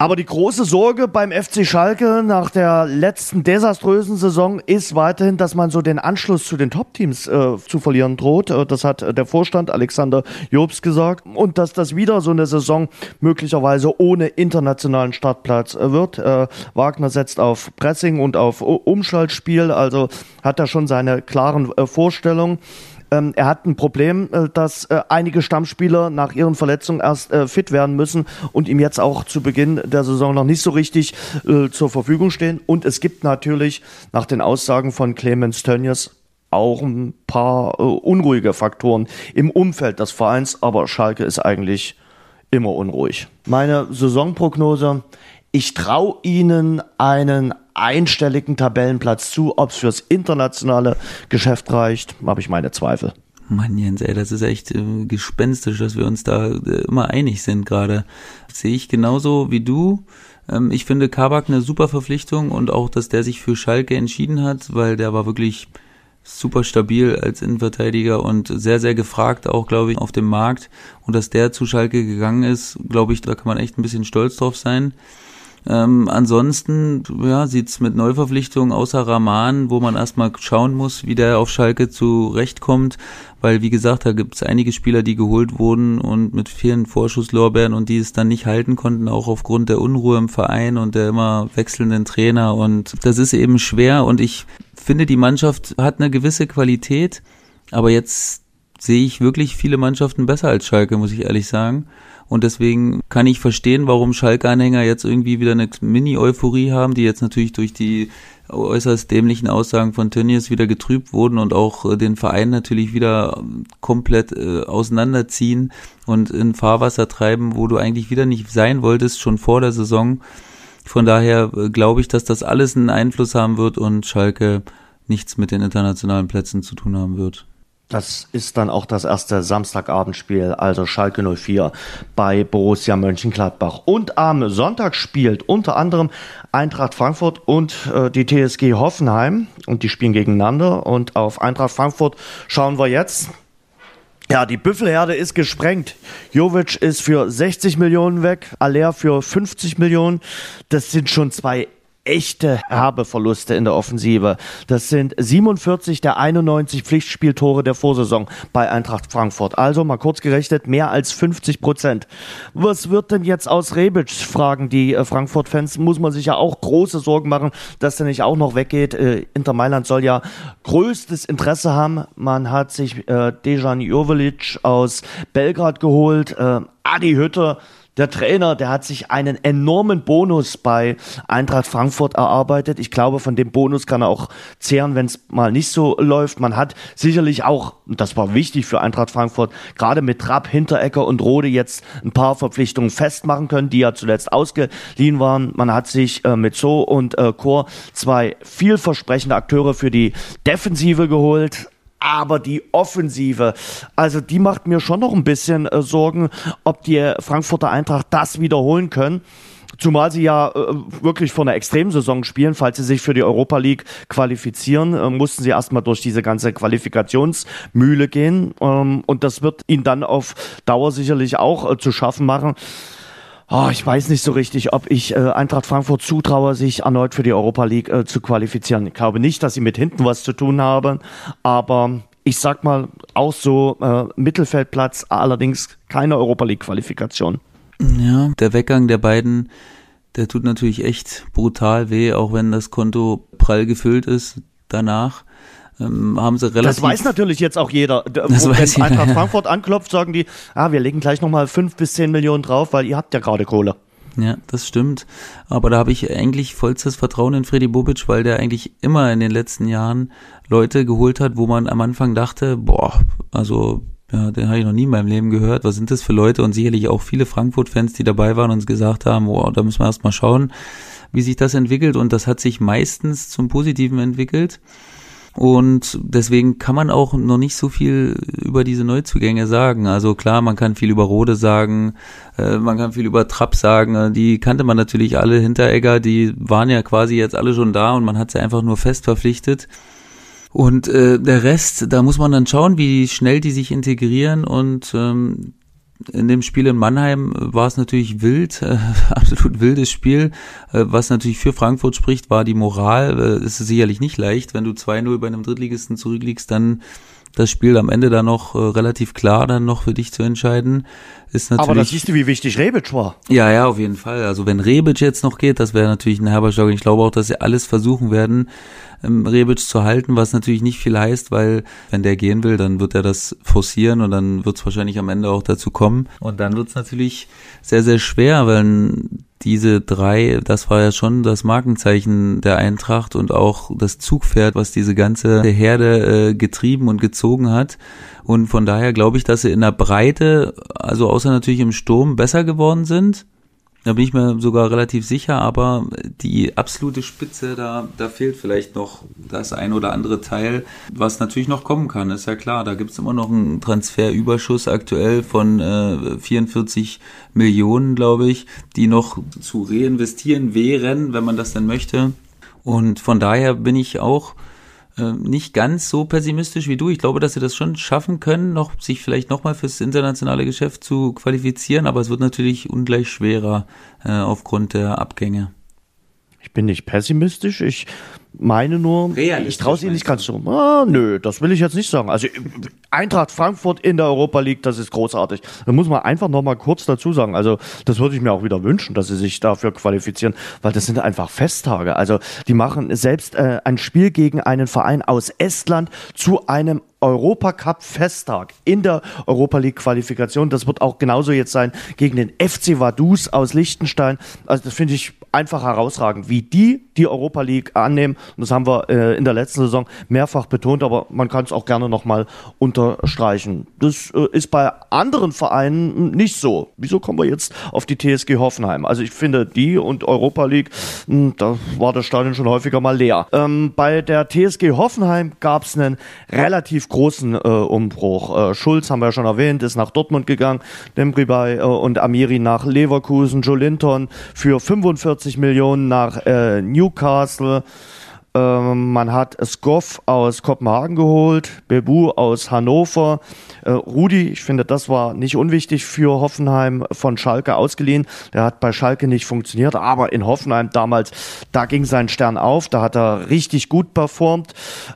Aber die große Sorge beim FC Schalke nach der letzten desaströsen Saison ist weiterhin, dass man so den Anschluss zu den Top-Teams äh, zu verlieren droht. Äh, das hat der Vorstand Alexander Jobs gesagt. Und dass das wieder so eine Saison möglicherweise ohne internationalen Startplatz äh, wird. Äh, Wagner setzt auf Pressing und auf Umschaltspiel, also hat er schon seine klaren äh, Vorstellungen. Ähm, er hat ein Problem, äh, dass äh, einige Stammspieler nach ihren Verletzungen erst äh, fit werden müssen und ihm jetzt auch zu Beginn der Saison noch nicht so richtig äh, zur Verfügung stehen. Und es gibt natürlich nach den Aussagen von Clemens Tönnies auch ein paar äh, unruhige Faktoren im Umfeld des Vereins, aber Schalke ist eigentlich immer unruhig. Meine Saisonprognose, ich traue ihnen einen einstelligen Tabellenplatz zu. Ob es fürs internationale Geschäft reicht, habe ich meine Zweifel. Mann, Jens, ey, das ist echt äh, gespenstisch, dass wir uns da äh, immer einig sind gerade. Sehe ich genauso wie du. Ähm, ich finde Kabak eine super Verpflichtung und auch, dass der sich für Schalke entschieden hat, weil der war wirklich super stabil als Innenverteidiger und sehr, sehr gefragt auch, glaube ich, auf dem Markt. Und dass der zu Schalke gegangen ist, glaube ich, da kann man echt ein bisschen stolz drauf sein. Ähm, ansonsten ja, sieht mit Neuverpflichtungen außer Rahman, wo man erstmal schauen muss, wie der auf Schalke zurechtkommt, weil wie gesagt, da gibt es einige Spieler, die geholt wurden und mit vielen Vorschusslorbeeren und die es dann nicht halten konnten, auch aufgrund der Unruhe im Verein und der immer wechselnden Trainer und das ist eben schwer und ich finde, die Mannschaft hat eine gewisse Qualität, aber jetzt sehe ich wirklich viele Mannschaften besser als Schalke, muss ich ehrlich sagen. Und deswegen kann ich verstehen, warum Schalke-Anhänger jetzt irgendwie wieder eine Mini-Euphorie haben, die jetzt natürlich durch die äußerst dämlichen Aussagen von Tönnies wieder getrübt wurden und auch äh, den Verein natürlich wieder komplett äh, auseinanderziehen und in Fahrwasser treiben, wo du eigentlich wieder nicht sein wolltest, schon vor der Saison. Von daher äh, glaube ich, dass das alles einen Einfluss haben wird und Schalke nichts mit den internationalen Plätzen zu tun haben wird. Das ist dann auch das erste Samstagabendspiel, also Schalke 04 bei Borussia Mönchengladbach. Und am Sonntag spielt unter anderem Eintracht Frankfurt und äh, die TSG Hoffenheim und die spielen gegeneinander. Und auf Eintracht Frankfurt schauen wir jetzt. Ja, die Büffelherde ist gesprengt. Jovic ist für 60 Millionen weg, Aller für 50 Millionen. Das sind schon zwei echte herbe Verluste in der Offensive. Das sind 47 der 91 Pflichtspieltore der Vorsaison bei Eintracht Frankfurt. Also mal kurz gerechnet, mehr als 50 Prozent. Was wird denn jetzt aus Rebic, fragen die äh, Frankfurt-Fans. Muss man sich ja auch große Sorgen machen, dass er nicht auch noch weggeht. Äh, Inter Mailand soll ja größtes Interesse haben. Man hat sich äh, Dejan Jovelic aus Belgrad geholt. Äh, Adi Hütter der Trainer, der hat sich einen enormen Bonus bei Eintracht Frankfurt erarbeitet. Ich glaube, von dem Bonus kann er auch zehren, wenn es mal nicht so läuft. Man hat sicherlich auch, und das war wichtig für Eintracht Frankfurt, gerade mit Trapp, Hinterecker und Rode jetzt ein paar Verpflichtungen festmachen können, die ja zuletzt ausgeliehen waren. Man hat sich äh, mit So und äh, Chor zwei vielversprechende Akteure für die Defensive geholt aber die Offensive, also die macht mir schon noch ein bisschen äh, Sorgen, ob die Frankfurter Eintracht das wiederholen können. Zumal sie ja äh, wirklich vor einer Extremsaison spielen, falls sie sich für die Europa League qualifizieren, äh, mussten sie erstmal durch diese ganze Qualifikationsmühle gehen. Ähm, und das wird ihnen dann auf Dauer sicherlich auch äh, zu schaffen machen. Oh, ich weiß nicht so richtig, ob ich äh, Eintracht Frankfurt zutraue, sich erneut für die Europa League äh, zu qualifizieren. Ich glaube nicht, dass sie mit hinten was zu tun haben, aber ich sag mal auch so äh, Mittelfeldplatz, allerdings keine Europa League Qualifikation. Ja, der Weggang der beiden, der tut natürlich echt brutal weh, auch wenn das Konto prall gefüllt ist danach ähm, haben sie relativ. Das weiß natürlich jetzt auch jeder. Das Wo, wenn Eintracht Frankfurt anklopft, sagen die, ah, wir legen gleich nochmal fünf bis zehn Millionen drauf, weil ihr habt ja gerade Kohle. Ja, das stimmt. Aber da habe ich eigentlich vollstes Vertrauen in Freddy Bobic, weil der eigentlich immer in den letzten Jahren Leute geholt hat, wo man am Anfang dachte, boah, also ja, den habe ich noch nie in meinem Leben gehört. Was sind das für Leute? Und sicherlich auch viele Frankfurt-Fans, die dabei waren und uns gesagt haben, boah, da müssen wir erst mal schauen, wie sich das entwickelt. Und das hat sich meistens zum Positiven entwickelt. Und deswegen kann man auch noch nicht so viel über diese Neuzugänge sagen. Also klar, man kann viel über Rode sagen, äh, man kann viel über Trapp sagen. Die kannte man natürlich alle, Hinteregger, die waren ja quasi jetzt alle schon da und man hat sie einfach nur fest verpflichtet. Und äh, der Rest, da muss man dann schauen, wie schnell die sich integrieren und ähm, in dem Spiel in Mannheim war es natürlich wild, äh, absolut wildes Spiel. Äh, was natürlich für Frankfurt spricht, war die Moral. Äh, ist sicherlich nicht leicht, wenn du 2-0 bei einem Drittligisten zurückliegst, dann das Spiel am Ende dann noch äh, relativ klar dann noch für dich zu entscheiden. Ist natürlich, Aber da siehst du, wie wichtig Rebic war. Ja, ja, auf jeden Fall. Also wenn Rebic jetzt noch geht, das wäre natürlich ein herber Schlag. Ich glaube auch, dass sie alles versuchen werden, ähm, Rebic zu halten, was natürlich nicht viel heißt, weil wenn der gehen will, dann wird er das forcieren und dann wird es wahrscheinlich am Ende auch dazu kommen. Und dann wird es natürlich sehr, sehr schwer, weil diese drei, das war ja schon das Markenzeichen der Eintracht und auch das Zugpferd, was diese ganze Herde äh, getrieben und gezogen hat. Und von daher glaube ich, dass sie in der Breite, also außer natürlich im Sturm, besser geworden sind. Da bin ich mir sogar relativ sicher, aber die absolute Spitze, da, da fehlt vielleicht noch das ein oder andere Teil, was natürlich noch kommen kann, ist ja klar. Da gibt's immer noch einen Transferüberschuss aktuell von äh, 44 Millionen, glaube ich, die noch zu reinvestieren wären, wenn man das denn möchte. Und von daher bin ich auch nicht ganz so pessimistisch wie du. Ich glaube, dass sie das schon schaffen können, noch sich vielleicht nochmal fürs internationale Geschäft zu qualifizieren, aber es wird natürlich ungleich schwerer äh, aufgrund der Abgänge. Ich bin nicht pessimistisch, ich meine nur, ich traue es ihnen nicht ganz so. Ah, nö, das will ich jetzt nicht sagen. Also Eintracht Frankfurt in der Europa League, das ist großartig. Da muss man einfach noch mal kurz dazu sagen. Also das würde ich mir auch wieder wünschen, dass sie sich dafür qualifizieren, weil das sind einfach Festtage. Also die machen selbst äh, ein Spiel gegen einen Verein aus Estland zu einem Europacup-Festtag in der Europa League-Qualifikation. Das wird auch genauso jetzt sein gegen den FC Vaduz aus Liechtenstein. Also das finde ich einfach herausragend, wie die die Europa League annehmen. Und das haben wir äh, in der letzten Saison mehrfach betont, aber man kann es auch gerne nochmal unterstreichen. Das äh, ist bei anderen Vereinen nicht so. Wieso kommen wir jetzt auf die TSG Hoffenheim? Also ich finde, die und Europa League, hm, da war das Stadion schon häufiger mal leer. Ähm, bei der TSG Hoffenheim gab es einen relativ großen äh, Umbruch. Äh, Schulz haben wir ja schon erwähnt, ist nach Dortmund gegangen, Dembribay äh, und Amiri nach Leverkusen, Joe Linton für 45 Millionen nach äh, Newcastle. Ähm, man hat Skoff aus Kopenhagen geholt, Bebu aus Hannover, äh, Rudi, ich finde, das war nicht unwichtig für Hoffenheim von Schalke ausgeliehen. Der hat bei Schalke nicht funktioniert, aber in Hoffenheim damals, da ging sein Stern auf, da hat er richtig gut performt.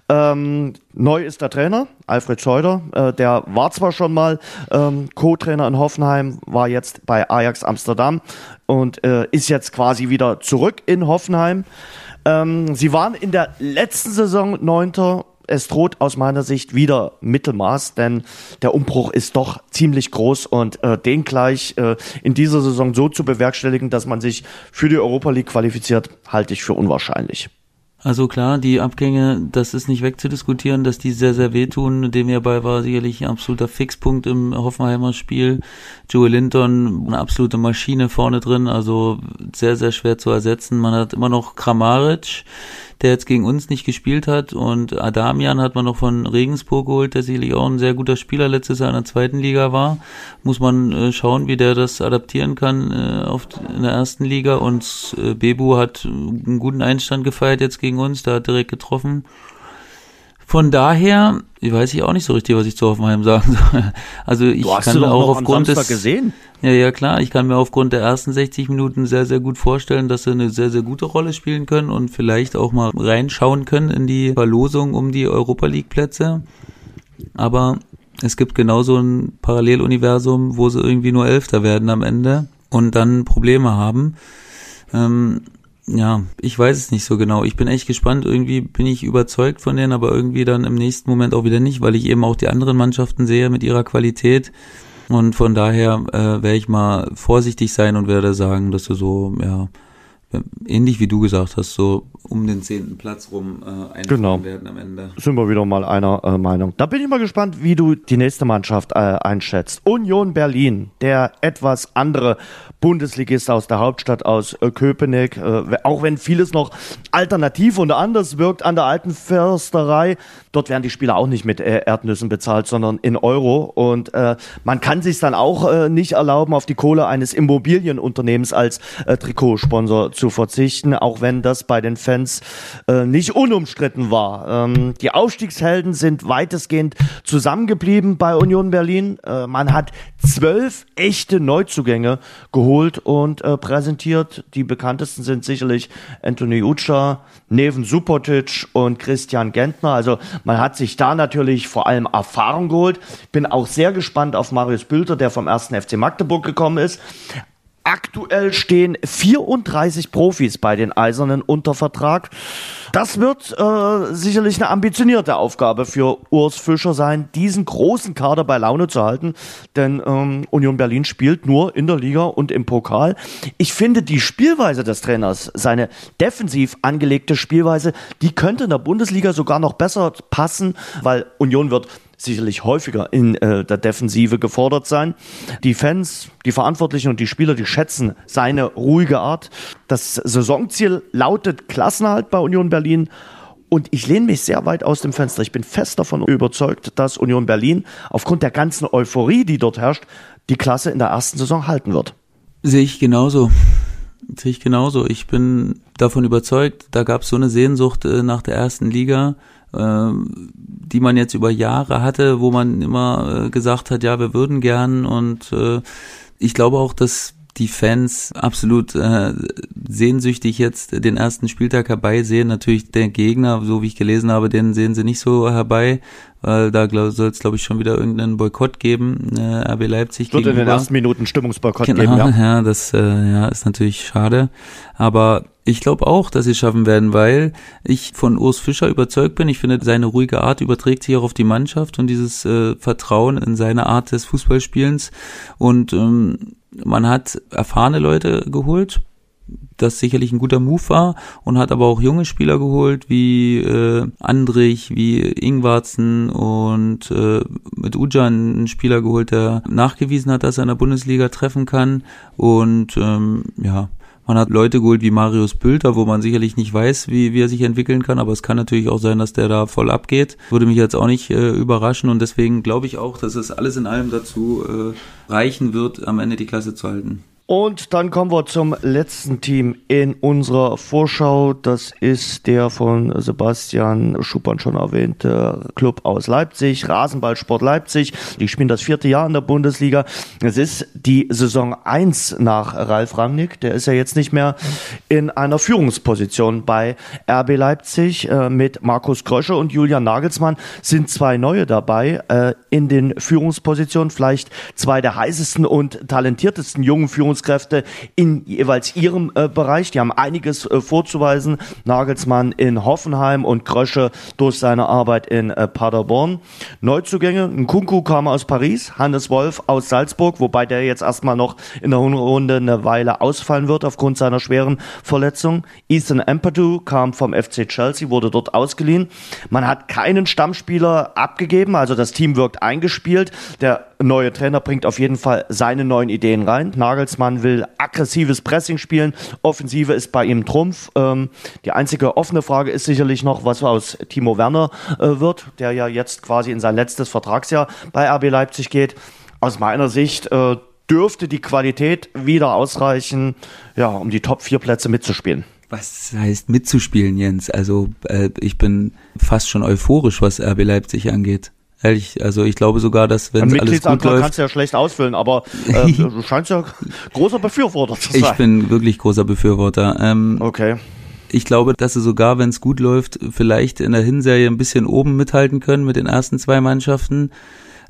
Ähm, neu ist der Trainer, Alfred Scheuder. Äh, der war zwar schon mal ähm, Co-Trainer in Hoffenheim, war jetzt bei Ajax Amsterdam und äh, ist jetzt quasi wieder zurück in Hoffenheim. Ähm, sie waren in der letzten Saison Neunter. Es droht aus meiner Sicht wieder Mittelmaß, denn der Umbruch ist doch ziemlich groß und äh, den gleich äh, in dieser Saison so zu bewerkstelligen, dass man sich für die Europa League qualifiziert, halte ich für unwahrscheinlich. Also klar, die Abgänge, das ist nicht wegzudiskutieren, dass die sehr, sehr wehtun. Dem hierbei war sicherlich ein absoluter Fixpunkt im Hoffenheimer Spiel. Joey Linton, eine absolute Maschine vorne drin, also sehr, sehr schwer zu ersetzen. Man hat immer noch Kramaric, der jetzt gegen uns nicht gespielt hat. Und Adamian hat man noch von Regensburg geholt, der sicherlich auch ein sehr guter Spieler letztes Jahr in der zweiten Liga war. Muss man äh, schauen, wie der das adaptieren kann äh, in der ersten Liga. Und äh, Bebu hat einen guten Einstand gefeiert jetzt gegen uns, der hat direkt getroffen. Von daher, ich weiß ich auch nicht so richtig, was ich zu Hoffenheim sagen soll. Also ich kann mir auch aufgrund des gesehen. Ja, ja, klar. Ich kann mir aufgrund der ersten 60 Minuten sehr, sehr gut vorstellen, dass sie eine sehr, sehr gute Rolle spielen können und vielleicht auch mal reinschauen können in die Verlosung um die Europa League Plätze. Aber es gibt genauso ein Paralleluniversum, wo sie irgendwie nur Elfter werden am Ende und dann Probleme haben. Ähm, ja, ich weiß es nicht so genau. Ich bin echt gespannt. Irgendwie bin ich überzeugt von denen, aber irgendwie dann im nächsten Moment auch wieder nicht, weil ich eben auch die anderen Mannschaften sehe mit ihrer Qualität. Und von daher äh, werde ich mal vorsichtig sein und werde sagen, dass du so, ja, ähnlich wie du gesagt hast, so um den zehnten Platz rum äh, genau. werden am Ende. Sind wir wieder mal einer äh, Meinung. Da bin ich mal gespannt, wie du die nächste Mannschaft äh, einschätzt. Union Berlin, der etwas andere Bundesligist aus der Hauptstadt aus äh, Köpenick, äh, auch wenn vieles noch alternativ und anders wirkt an der alten Försterei. Dort werden die Spieler auch nicht mit äh, Erdnüssen bezahlt, sondern in Euro. Und man kann sich dann auch nicht erlauben, auf die Kohle eines Immobilienunternehmens als Trikotsponsor zu verzichten, auch wenn das bei den Fans äh, nicht unumstritten war. Ähm, die Aufstiegshelden sind weitestgehend zusammengeblieben bei Union Berlin. Äh, man hat zwölf echte Neuzugänge geholt und äh, präsentiert. Die bekanntesten sind sicherlich Anthony Ucha, Neven Supotic und Christian Gentner. Also man hat sich da natürlich vor allem Erfahrung geholt. Bin auch sehr gespannt auf Marius Bülter, der vom ersten FC Magdeburg gekommen ist. Aktuell stehen 34 Profis bei den Eisernen unter Vertrag. Das wird äh, sicherlich eine ambitionierte Aufgabe für Urs Fischer sein, diesen großen Kader bei Laune zu halten. Denn ähm, Union Berlin spielt nur in der Liga und im Pokal. Ich finde die Spielweise des Trainers, seine defensiv angelegte Spielweise, die könnte in der Bundesliga sogar noch besser passen, weil Union wird sicherlich häufiger in äh, der Defensive gefordert sein. Die Fans, die Verantwortlichen und die Spieler, die schätzen seine ruhige Art. Das Saisonziel lautet Klassenhalt bei Union Berlin. Und ich lehne mich sehr weit aus dem Fenster. Ich bin fest davon überzeugt, dass Union Berlin aufgrund der ganzen Euphorie, die dort herrscht, die Klasse in der ersten Saison halten wird. Sehe ich genauso. Sehe ich genauso. Ich bin davon überzeugt, da gab es so eine Sehnsucht äh, nach der ersten Liga die man jetzt über Jahre hatte, wo man immer äh, gesagt hat, ja, wir würden gern und äh, ich glaube auch, dass die Fans absolut äh, sehnsüchtig jetzt den ersten Spieltag herbeisehen. Natürlich der Gegner, so wie ich gelesen habe, den sehen sie nicht so herbei, weil da soll es, glaube ich, schon wieder irgendeinen Boykott geben. Äh, RB Leipzig Wird in den ersten Minuten Stimmungsboykott genau, geben, ja. Ja, das äh, ja, ist natürlich schade. Aber ich glaube auch, dass sie es schaffen werden, weil ich von Urs Fischer überzeugt bin. Ich finde, seine ruhige Art überträgt sich auch auf die Mannschaft und dieses äh, Vertrauen in seine Art des Fußballspielens. Und ähm, man hat erfahrene Leute geholt, das sicherlich ein guter Move war und hat aber auch junge Spieler geholt wie äh, Andrich, wie Ingwarzen und äh, mit Ujan einen Spieler geholt, der nachgewiesen hat, dass er in der Bundesliga treffen kann. Und ähm, ja, man hat Leute geholt wie Marius Bülter, wo man sicherlich nicht weiß, wie, wie er sich entwickeln kann, aber es kann natürlich auch sein, dass der da voll abgeht. Würde mich jetzt auch nicht äh, überraschen und deswegen glaube ich auch, dass es alles in allem dazu äh, reichen wird, am Ende die Klasse zu halten. Und dann kommen wir zum letzten Team in unserer Vorschau. Das ist der von Sebastian Schuppan schon erwähnte Club aus Leipzig, Rasenballsport Leipzig. Die spielen das vierte Jahr in der Bundesliga. Es ist die Saison 1 nach Ralf Rangnick. Der ist ja jetzt nicht mehr in einer Führungsposition bei RB Leipzig. Äh, mit Markus Krösche und Julian Nagelsmann sind zwei neue dabei äh, in den Führungspositionen. Vielleicht zwei der heißesten und talentiertesten jungen Führungspositionen Führungskräfte in jeweils ihrem äh, Bereich. Die haben einiges äh, vorzuweisen. Nagelsmann in Hoffenheim und Krösche durch seine Arbeit in äh, Paderborn. Neuzugänge, Nkunku kam aus Paris, Hannes Wolf aus Salzburg, wobei der jetzt erstmal noch in der Runde eine Weile ausfallen wird aufgrund seiner schweren Verletzung. Ethan Ampadu kam vom FC Chelsea, wurde dort ausgeliehen. Man hat keinen Stammspieler abgegeben, also das Team wirkt eingespielt. Der neue Trainer bringt auf jeden Fall seine neuen Ideen rein. Nagelsmann will aggressives Pressing spielen. Offensive ist bei ihm Trumpf. Ähm, die einzige offene Frage ist sicherlich noch, was aus Timo Werner äh, wird, der ja jetzt quasi in sein letztes Vertragsjahr bei RB Leipzig geht. Aus meiner Sicht äh, dürfte die Qualität wieder ausreichen, ja, um die Top 4 Plätze mitzuspielen. Was heißt mitzuspielen, Jens? Also äh, ich bin fast schon euphorisch, was RB Leipzig angeht. Ehrlich, also ich glaube sogar, dass wenn es alles gut läuft... kannst du ja schlecht ausfüllen, aber äh, du scheinst ja großer Befürworter zu sein. Ich bin wirklich großer Befürworter. Ähm, okay. Ich glaube, dass sie sogar, wenn es gut läuft, vielleicht in der Hinserie ein bisschen oben mithalten können mit den ersten zwei Mannschaften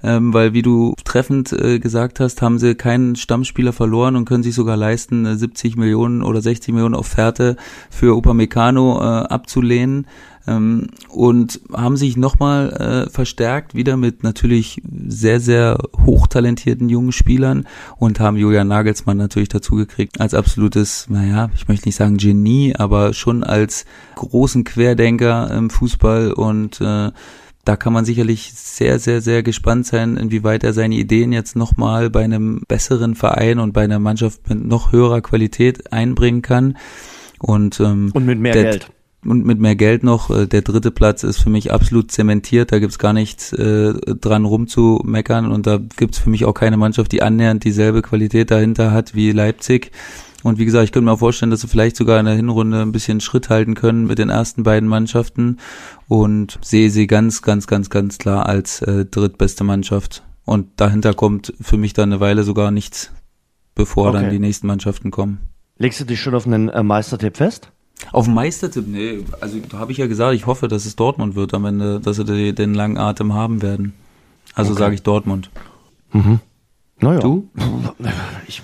ähm, weil wie du treffend äh, gesagt hast, haben sie keinen Stammspieler verloren und können sich sogar leisten, 70 Millionen oder 60 Millionen Offerte für Upamecano äh, abzulehnen. Ähm, und haben sich nochmal äh, verstärkt, wieder mit natürlich sehr, sehr hochtalentierten jungen Spielern und haben Julian Nagelsmann natürlich dazu gekriegt als absolutes, naja, ich möchte nicht sagen Genie, aber schon als großen Querdenker im Fußball und äh, da kann man sicherlich sehr, sehr, sehr gespannt sein, inwieweit er seine Ideen jetzt nochmal bei einem besseren Verein und bei einer Mannschaft mit noch höherer Qualität einbringen kann. Und, ähm, und mit mehr Geld und mit mehr Geld noch. Äh, der dritte Platz ist für mich absolut zementiert. Da gibt's gar nichts äh, dran rumzumeckern und da gibt's für mich auch keine Mannschaft, die annähernd dieselbe Qualität dahinter hat wie Leipzig. Und wie gesagt, ich könnte mir vorstellen, dass sie vielleicht sogar in der Hinrunde ein bisschen Schritt halten können mit den ersten beiden Mannschaften und sehe sie ganz, ganz, ganz, ganz klar als äh, drittbeste Mannschaft. Und dahinter kommt für mich dann eine Weile sogar nichts, bevor okay. dann die nächsten Mannschaften kommen. Legst du dich schon auf einen äh, Meistertipp fest? Auf dem Meistertipp, nee, also da habe ich ja gesagt, ich hoffe, dass es Dortmund wird am Ende, dass sie die, den langen Atem haben werden. Also okay. sage ich Dortmund. Mhm. Naja. Du? Ich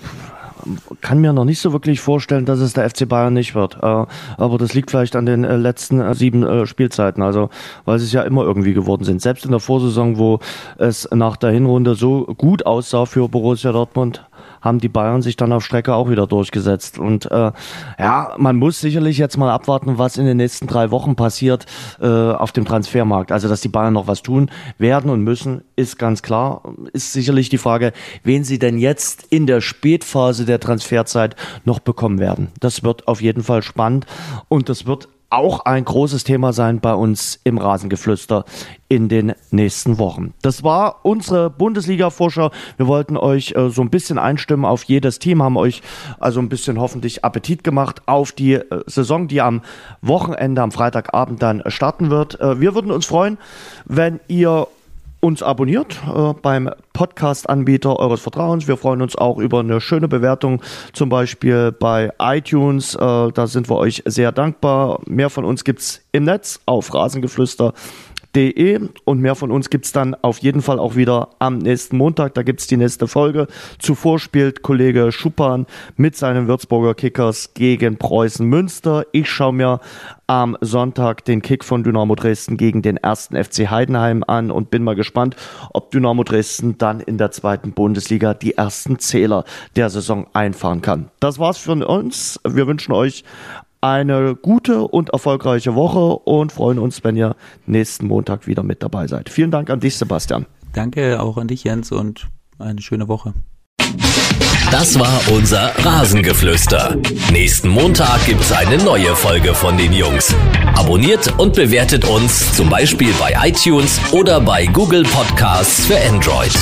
kann mir noch nicht so wirklich vorstellen, dass es der FC Bayern nicht wird. Äh, aber das liegt vielleicht an den äh, letzten äh, sieben Spielzeiten. Also, weil sie es ja immer irgendwie geworden sind. Selbst in der Vorsaison, wo es nach der Hinrunde so gut aussah für Borussia Dortmund, haben die Bayern sich dann auf Strecke auch wieder durchgesetzt. Und äh, ja, man muss sicherlich jetzt mal abwarten, was in den nächsten drei Wochen passiert äh, auf dem Transfermarkt. Also, dass die Bayern noch was tun werden und müssen, ist ganz klar. Ist sicherlich die Frage, wen sie denn jetzt in der Spätphase der Transferzeit noch bekommen werden. Das wird auf jeden Fall spannend und das wird auch ein großes Thema sein bei uns im Rasengeflüster in den nächsten Wochen. Das war unsere Bundesliga-Vorschau. Wir wollten euch äh, so ein bisschen einstimmen auf jedes Team, haben euch also ein bisschen hoffentlich Appetit gemacht auf die äh, Saison, die am Wochenende, am Freitagabend dann starten wird. Äh, wir würden uns freuen, wenn ihr uns abonniert äh, beim Podcast-Anbieter eures Vertrauens. Wir freuen uns auch über eine schöne Bewertung, zum Beispiel bei iTunes. Äh, da sind wir euch sehr dankbar. Mehr von uns gibt's im Netz auf Rasengeflüster De und mehr von uns gibt's dann auf jeden Fall auch wieder am nächsten Montag. Da gibt's die nächste Folge. Zuvor spielt Kollege Schuppan mit seinen Würzburger Kickers gegen Preußen Münster. Ich schaue mir am Sonntag den Kick von Dynamo Dresden gegen den ersten FC Heidenheim an und bin mal gespannt, ob Dynamo Dresden dann in der zweiten Bundesliga die ersten Zähler der Saison einfahren kann. Das war's für uns. Wir wünschen euch eine gute und erfolgreiche Woche und freuen uns, wenn ihr nächsten Montag wieder mit dabei seid. Vielen Dank an dich, Sebastian. Danke auch an dich, Jens, und eine schöne Woche. Das war unser Rasengeflüster. Nächsten Montag gibt's eine neue Folge von den Jungs. Abonniert und bewertet uns zum Beispiel bei iTunes oder bei Google Podcasts für Android.